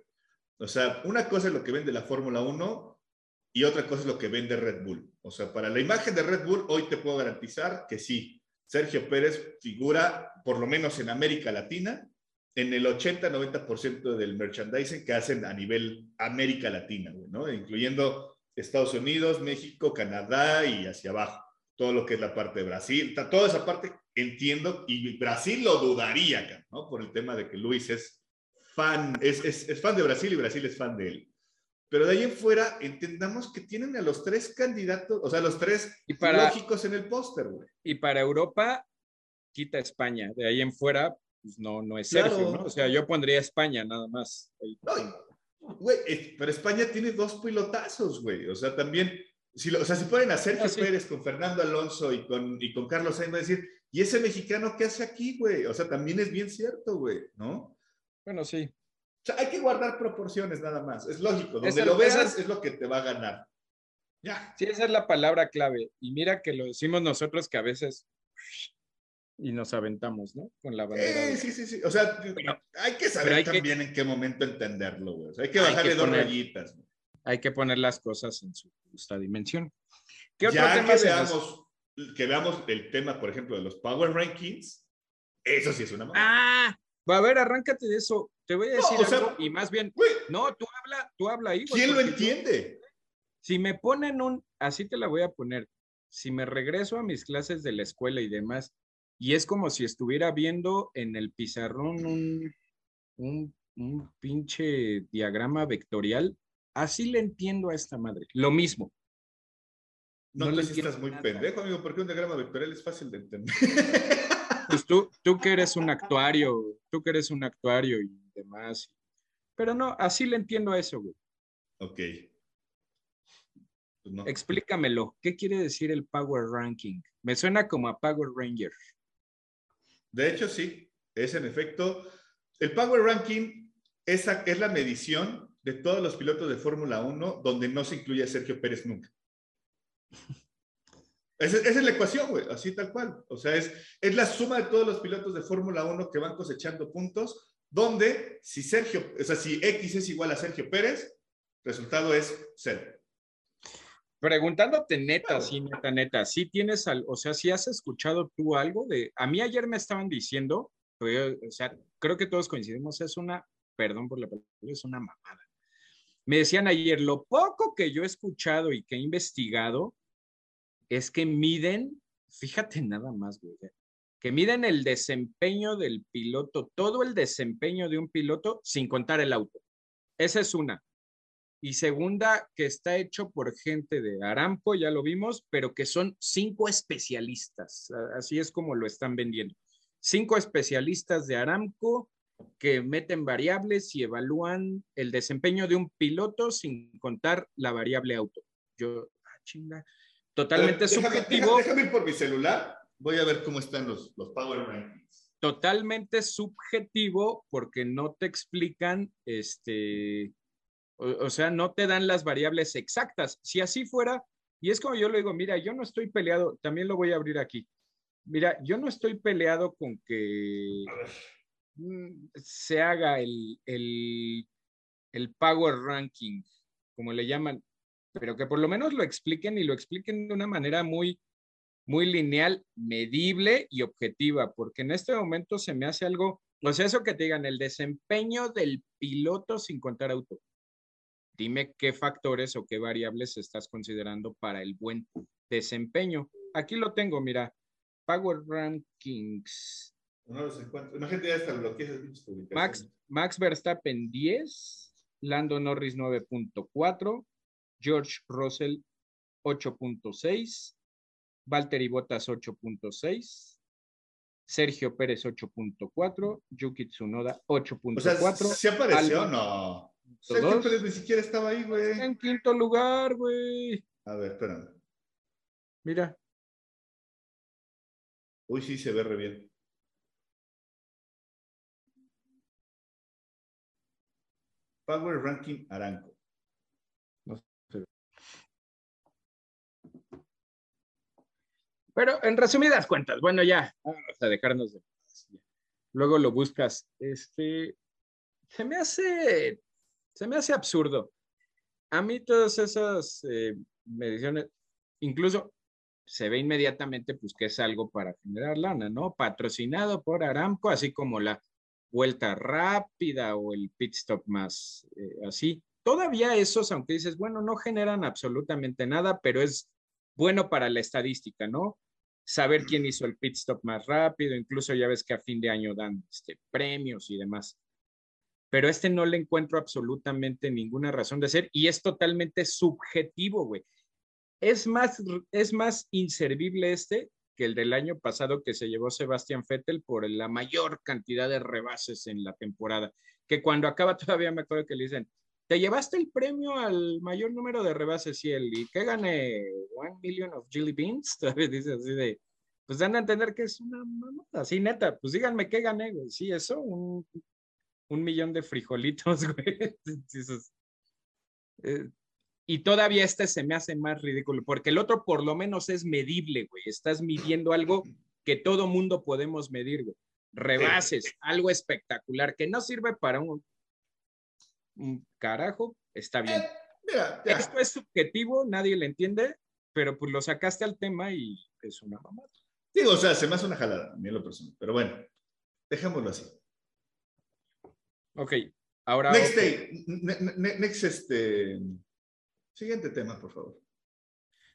O sea, una cosa es lo que vende la Fórmula 1 y otra cosa es lo que vende Red Bull. O sea, para la imagen de Red Bull, hoy te puedo garantizar que sí, Sergio Pérez figura, por lo menos en América Latina, en el 80-90% del merchandising que hacen a nivel América Latina, ¿no? Incluyendo Estados Unidos, México, Canadá y hacia abajo todo lo que es la parte de Brasil, toda esa parte entiendo, y Brasil lo dudaría, ¿no? Por el tema de que Luis es fan, es, es, fan de Brasil y Brasil es fan de él. Pero de ahí en fuera, entendamos que tienen a los tres candidatos, o sea, los tres lógicos en el póster, güey. Y para Europa, quita España. De ahí en fuera, pues no, no es Sergio, ¿no? O sea, yo pondría España nada más. güey, pero España tiene dos pilotazos, güey. O sea, también, si o sea, si pueden a Sergio ah, Pérez con Fernando Alonso y con, y con Carlos Sainz, va a decir, ¿y ese mexicano qué hace aquí, güey? O sea, también es bien cierto, güey, ¿no? Bueno, sí. O sea, hay que guardar proporciones nada más. Es lógico. Donde lo veas es lo que te va a ganar. Ya. Sí, esa es la palabra clave. Y mira que lo decimos nosotros que a veces y nos aventamos, ¿no? Con la bandera. Sí, sí, sí, O sea, hay que saber también en qué momento entenderlo, güey. hay que bajarle dos rayitas. Hay que poner las cosas en su justa dimensión. ¿Qué otro tema que veamos, que veamos el tema, por ejemplo, de los Power Rankings, eso sí es una Ah, a ver, arráncate de eso. Te voy a decir algo, y más bien, no, tú habla, tú habla ahí. ¿Quién lo entiende? si me ponen un, así te la voy a poner, si me regreso a mis clases de la escuela y demás, y es como si estuviera viendo en el pizarrón un, un, un pinche diagrama vectorial, así le entiendo a esta madre. Lo mismo. No, le estás muy pendejo, amigo, porque un diagrama vectorial es fácil de entender. Pues tú, tú que eres un actuario, tú que eres un actuario y demás. Pero no, así le entiendo a eso, güey. Ok. Pues Explícamelo. ¿Qué quiere decir el Power Ranking? Me suena como a Power Ranger. De hecho, sí, es en efecto. El Power Ranking es, es la medición de todos los pilotos de Fórmula 1 donde no se incluye a Sergio Pérez nunca. Esa, es la ecuación, güey, así tal cual. O sea, es, es la suma de todos los pilotos de Fórmula 1 que van cosechando puntos, donde si Sergio, o sea, si X es igual a Sergio Pérez, resultado es cero. Preguntándote neta, sí, neta, neta, sí tienes, al, o sea, si has escuchado tú algo de, a mí ayer me estaban diciendo, o sea, creo que todos coincidimos, es una, perdón por la palabra, es una mamada. Me decían ayer, lo poco que yo he escuchado y que he investigado es que miden, fíjate nada más, güey, que miden el desempeño del piloto, todo el desempeño de un piloto sin contar el auto. Esa es una y segunda que está hecho por gente de Aramco, ya lo vimos, pero que son cinco especialistas, así es como lo están vendiendo. Cinco especialistas de Aramco que meten variables y evalúan el desempeño de un piloto sin contar la variable auto. Yo, ah, chinga, totalmente subjetivo. Déjame, ir por mi celular, voy a ver cómo están los, los Power Rankings. Totalmente subjetivo porque no te explican este o, sea, no te dan las variables exactas. Si así fuera, y es como yo le digo, mira, yo no estoy peleado, también lo voy a abrir aquí. Mira, yo no estoy peleado con que se haga el, el, el power ranking, como le llaman, pero que por lo menos lo expliquen y lo expliquen de una manera muy, muy lineal, medible y objetiva, porque en este momento se me hace algo, o sea, eso que te digan, el desempeño del piloto sin contar auto dime qué factores o qué variables estás considerando para el buen desempeño. Aquí lo tengo, mira, Power Rankings. No los encuentro. Imagínate ya hasta Max, Max Verstappen 10, Lando Norris 9.4, George Russell 8.6, Valtteri Bottas 8.6, Sergio Pérez 8.4, Yuki Tsunoda 8.4. O sea, ¿se apareció o no? Sergio Pérez ni siquiera estaba ahí, güey. En quinto lugar, güey. A ver, espérame. Mira. Uy, sí, se ve re bien. Power Ranking Aranco. No sé. Pero en resumidas cuentas, bueno, ya, vamos a dejarnos de. Luego lo buscas. Este, se me hace se me hace absurdo. A mí todas esas eh, mediciones, incluso se ve inmediatamente pues que es algo para generar lana, ¿no? Patrocinado por Aramco, así como la vuelta rápida o el pit stop más eh, así. Todavía esos, aunque dices, bueno, no generan absolutamente nada, pero es bueno para la estadística, ¿no? Saber quién hizo el pit stop más rápido, incluso ya ves que a fin de año dan este, premios y demás pero este no le encuentro absolutamente ninguna razón de ser y es totalmente subjetivo, güey. Es más, es más inservible este que el del año pasado que se llevó Sebastián Vettel por la mayor cantidad de rebases en la temporada. Que cuando acaba todavía me acuerdo que le dicen, te llevaste el premio al mayor número de rebases y el, ¿y qué gané? One million of jelly beans. Todavía dice así de, pues dan a entender que es una mamada, así neta, pues díganme qué gané, güey. Sí, eso, un, un millón de frijolitos, güey. Eh, y todavía este se me hace más ridículo, porque el otro por lo menos es medible, güey. Estás midiendo algo que todo mundo podemos medir, güey. Rebases, algo espectacular, que no sirve para un, un carajo, está bien. Eh, mira, Esto es subjetivo, nadie le entiende, pero pues lo sacaste al tema y es una mamada. Digo, o sea, se me hace una jalada, a mí lo personal, pero bueno, dejémoslo así. Ok, ahora. Next day, next, este. Siguiente tema, por favor.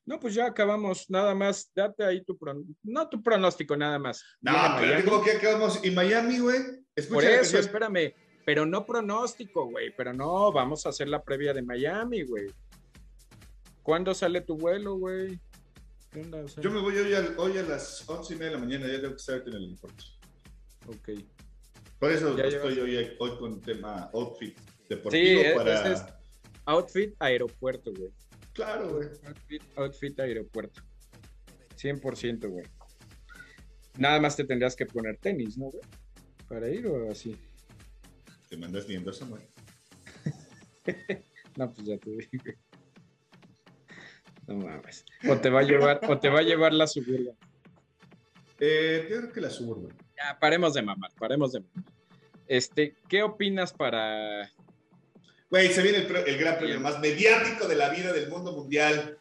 No, pues ya acabamos, nada más, date ahí tu pronóstico, no tu pronóstico, nada más. No, pero digo que acabamos, y Miami, güey. Por eso, espérame, pero no pronóstico, güey, pero no, vamos a hacer la previa de Miami, güey. ¿Cuándo sale tu vuelo, güey? Yo me voy hoy a, hoy a las once y media de la mañana, ya tengo que estar en el aeropuerto. Ok. Por eso estoy hoy, hoy, con tema outfit deportivo sí, para... Es outfit aeropuerto, güey. Claro, güey. Outfit, outfit aeropuerto. 100%, güey. Nada más te tendrías que poner tenis, ¿no, güey? Para ir o así. Te mandas viendo güey. no, pues ya te dije. No mames. O te va a llevar, o te va a llevar la suburban. Eh, yo creo que la suburban. Ya, paremos de mamar, paremos de mamar. Este, ¿qué opinas para. Güey, se viene el, gran premio más mediático de la vida del mundo mundial.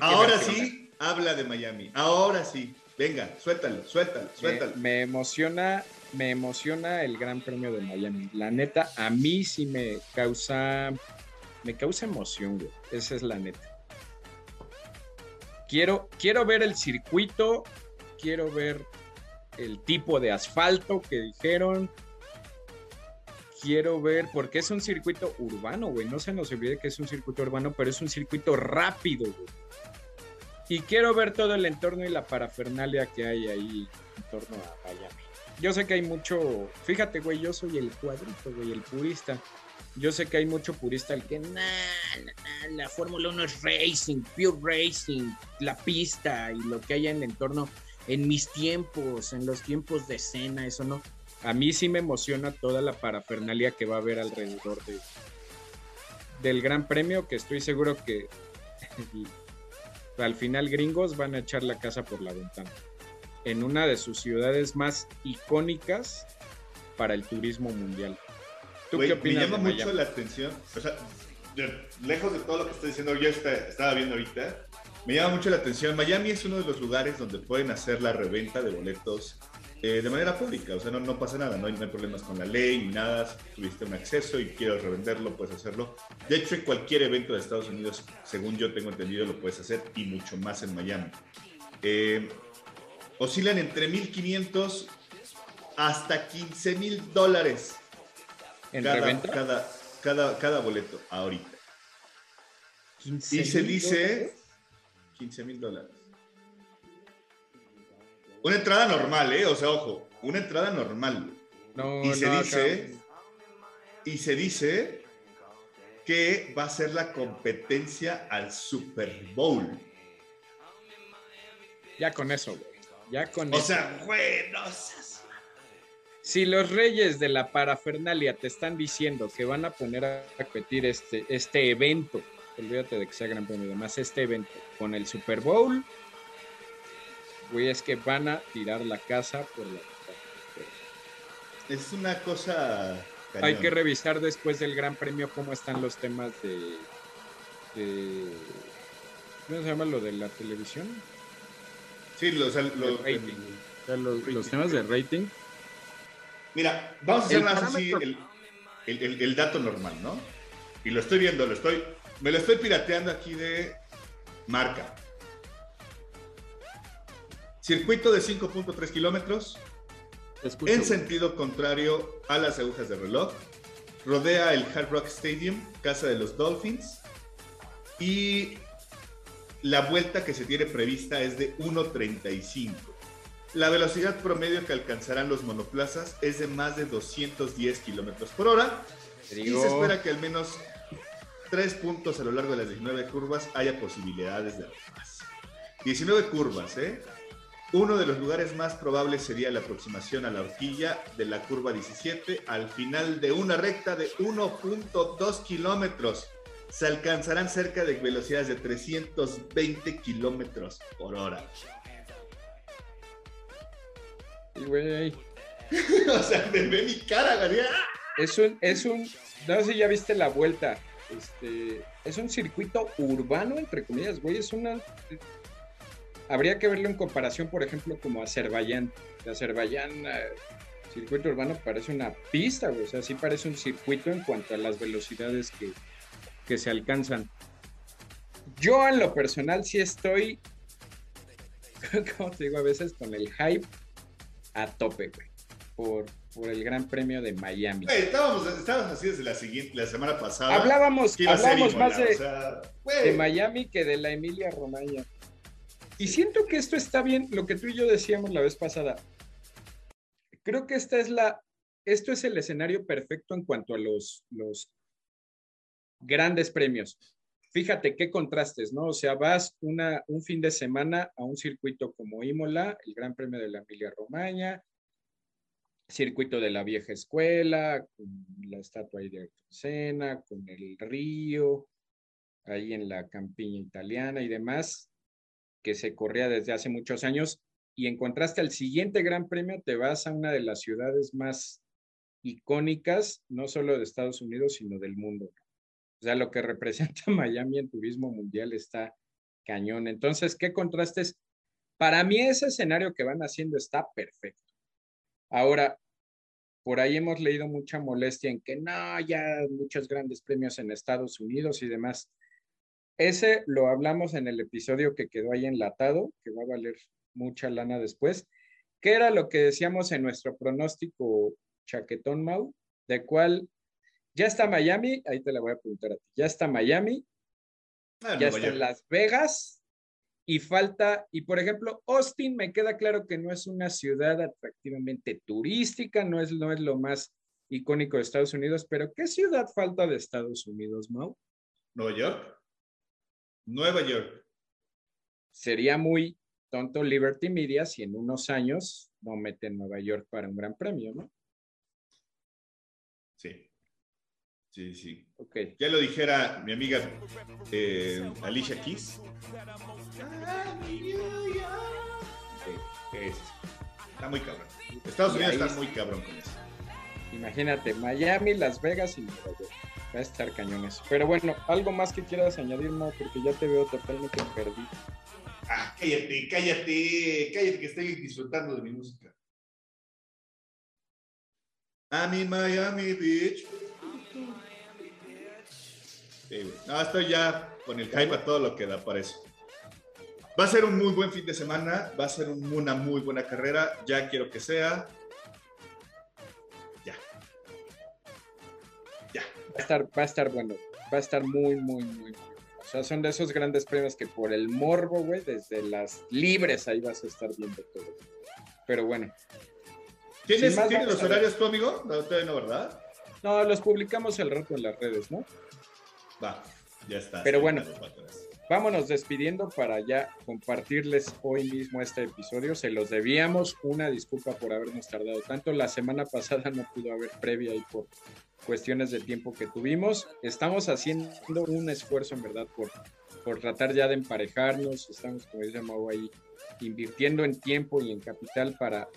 Ahora sí, habla de Miami. Ahora sí. Venga, suéltalo, suéltalo, suéltalo. Me, emociona, me emociona el Gran Premio de Miami. La neta, a mí sí me causa, me causa emoción, güey. Esa es la neta. Quiero, quiero ver el circuito, quiero ver el tipo de asfalto que dijeron. Quiero ver, porque es un circuito urbano, güey. No se nos olvide que es un circuito urbano, pero es un circuito rápido, güey. Y quiero ver todo el entorno y la parafernalia que hay ahí en torno a Miami. Yo sé que hay mucho, fíjate, güey, yo soy el cuadrito, güey, el purista. Yo sé que hay mucho purista el que, nah, la Fórmula 1 es racing, pure racing, la pista y lo que hay en el entorno en mis tiempos, en los tiempos de escena, eso no. A mí sí me emociona toda la parafernalia que va a haber alrededor de, del Gran Premio, que estoy seguro que al final gringos van a echar la casa por la ventana. En una de sus ciudades más icónicas para el turismo mundial. ¿Tú qué opinas? Me llama mucho la atención, o sea, lejos de todo lo que estoy diciendo, yo estaba viendo ahorita, me llama mucho la atención. Miami es uno de los lugares donde pueden hacer la reventa de boletos eh, de manera pública. O sea, no, no pasa nada, no hay, problemas con la ley ni nada. Si tuviste un acceso y quieres revenderlo, puedes hacerlo. De hecho, en cualquier evento de Estados Unidos, según yo tengo entendido, lo puedes hacer y mucho más en Miami. Eh, oscilan entre 1.500 hasta 15.000 dólares ¿En cada, cada, cada, cada, boleto ahorita. y se dice 15 mil dólares. Una entrada normal, ¿eh? O sea, ojo, una entrada normal. No, y se dice, y se dice que va a ser la competencia al Super Bowl. Ya con eso, güey. Ya con o eso. O sea, güey, no Si los reyes de la parafernalia te están diciendo que van a poner a repetir este, este evento olvídate de que sea gran premio, además este evento con el Super Bowl, güey, es que van a tirar la casa por la Es una cosa... Hay que revisar después del gran premio cómo están los temas de... de ¿Cómo se llama lo de la televisión? Sí, los, los, temas de rating. Mira, vamos a hacer más así el, el dato normal, ¿no? Y lo estoy viendo, lo estoy me lo estoy pirateando aquí de marca. Circuito de 5.3 kilómetros. En sentido contrario a las agujas de reloj. Rodea el Hard Rock Stadium, casa de los Dolphins. Y la vuelta que se tiene prevista es de 1.35. La velocidad promedio que alcanzarán los monoplazas es de más de 210 kilómetros por hora. Y se espera que al menos tres puntos a lo largo de las 19 curvas haya posibilidades de más. 19 curvas, ¿eh? Uno de los lugares más probables sería la aproximación a la horquilla de la curva 17 al final de una recta de 1.2 kilómetros. Se alcanzarán cerca de velocidades de 320 kilómetros por hora. Güey. o sea, me ve mi cara, güey. Es un, es un, no sé si ya viste la vuelta. Este, es un circuito urbano, entre comillas, güey. Es una. Habría que verlo en comparación, por ejemplo, como Azerbaiyán. Azerbaiyán, eh, circuito urbano, parece una pista, güey. O sea, sí parece un circuito en cuanto a las velocidades que, que se alcanzan. Yo, en lo personal, sí estoy. como te digo a veces? Con el hype a tope, güey. Por, por el Gran Premio de Miami. estábamos, así desde la, siguiente, la semana pasada. Hablábamos, hablábamos más de, Miami que de la Emilia Romagna. Y siento que esto está bien, lo que tú y yo decíamos la vez pasada. Creo que esta es la, esto es el escenario perfecto en cuanto a los, los grandes premios. Fíjate qué contrastes, ¿no? O sea, vas una, un fin de semana a un circuito como Imola, el Gran Premio de la Emilia Romagna, circuito de la vieja escuela, con la estatua ahí de Ayrton con el río, ahí en la campiña italiana y demás, que se corría desde hace muchos años, y encontraste al siguiente Gran Premio, te vas a una de las ciudades más icónicas, no solo de Estados Unidos, sino del mundo. O sea, lo que representa Miami en turismo mundial está cañón. Entonces, ¿qué contrastes? Para mí ese escenario que van haciendo está perfecto. Ahora, por ahí hemos leído mucha molestia en que no, ya muchos grandes premios en Estados Unidos y demás. Ese lo hablamos en el episodio que quedó ahí enlatado, que va a valer mucha lana después, que era lo que decíamos en nuestro pronóstico chaquetón Mau, de cuál ya está Miami, ahí te la voy a apuntar a ti, ya está Miami, ah, ya está Las Vegas, y falta, y por ejemplo, Austin me queda claro que no es una ciudad atractivamente turística, no es, no es lo más icónico de Estados Unidos, pero ¿qué ciudad falta de Estados Unidos, Mau? Nueva York. Nueva York. Sería muy tonto Liberty Media si en unos años no meten Nueva York para un gran premio, ¿no? Sí. Sí, sí. Okay. Ya lo dijera mi amiga eh, Alicia Keys. está muy cabrón. Estados Unidos está muy cabrón con eso. Imagínate, Miami, Las Vegas y Nueva York. Va a estar cañones. Pero bueno, algo más que quieras añadir, no, porque ya te veo totalmente perdido. Ah, cállate, cállate, cállate que estoy disfrutando de mi música. I'm in Miami Beach. No, estoy ya con el hype a todo lo que da para eso. Va a ser un muy buen fin de semana, va a ser una muy buena carrera, ya quiero que sea. Estar, va a estar bueno, va a estar muy, muy, muy, O sea, son de esos grandes premios que por el morbo, güey, desde las libres ahí vas a estar viendo todo. Pero bueno. ¿Tienes, los horarios tú, amigo? No, no, ¿verdad? No, los publicamos el rato en las redes, ¿no? Va, ya está. Pero bueno, vámonos despidiendo para ya compartirles hoy mismo este episodio. Se los debíamos. Una disculpa por habernos tardado tanto. La semana pasada no pudo haber previa y por cuestiones de tiempo que tuvimos. Estamos haciendo un esfuerzo en verdad por, por tratar ya de emparejarnos. Estamos, como dice Mau, ahí invirtiendo en tiempo y en capital para,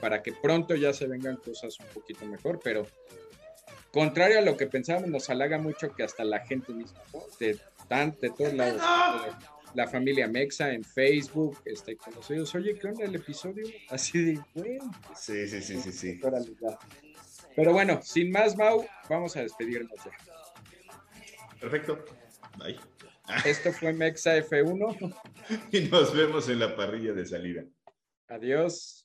para que pronto ya se vengan cosas un poquito mejor, pero contrario a lo que pensábamos, nos halaga mucho que hasta la gente misma, de, de todos lados, la familia Mexa en Facebook, este, conocidos, oye, ¿qué onda el episodio? Así de, bueno. Sí, sí, sí, sí, sí. Pero bueno, sin más, Mau, vamos a despedirnos ya. Perfecto. Bye. Esto fue Mexa F1. Y nos vemos en la parrilla de salida. Adiós.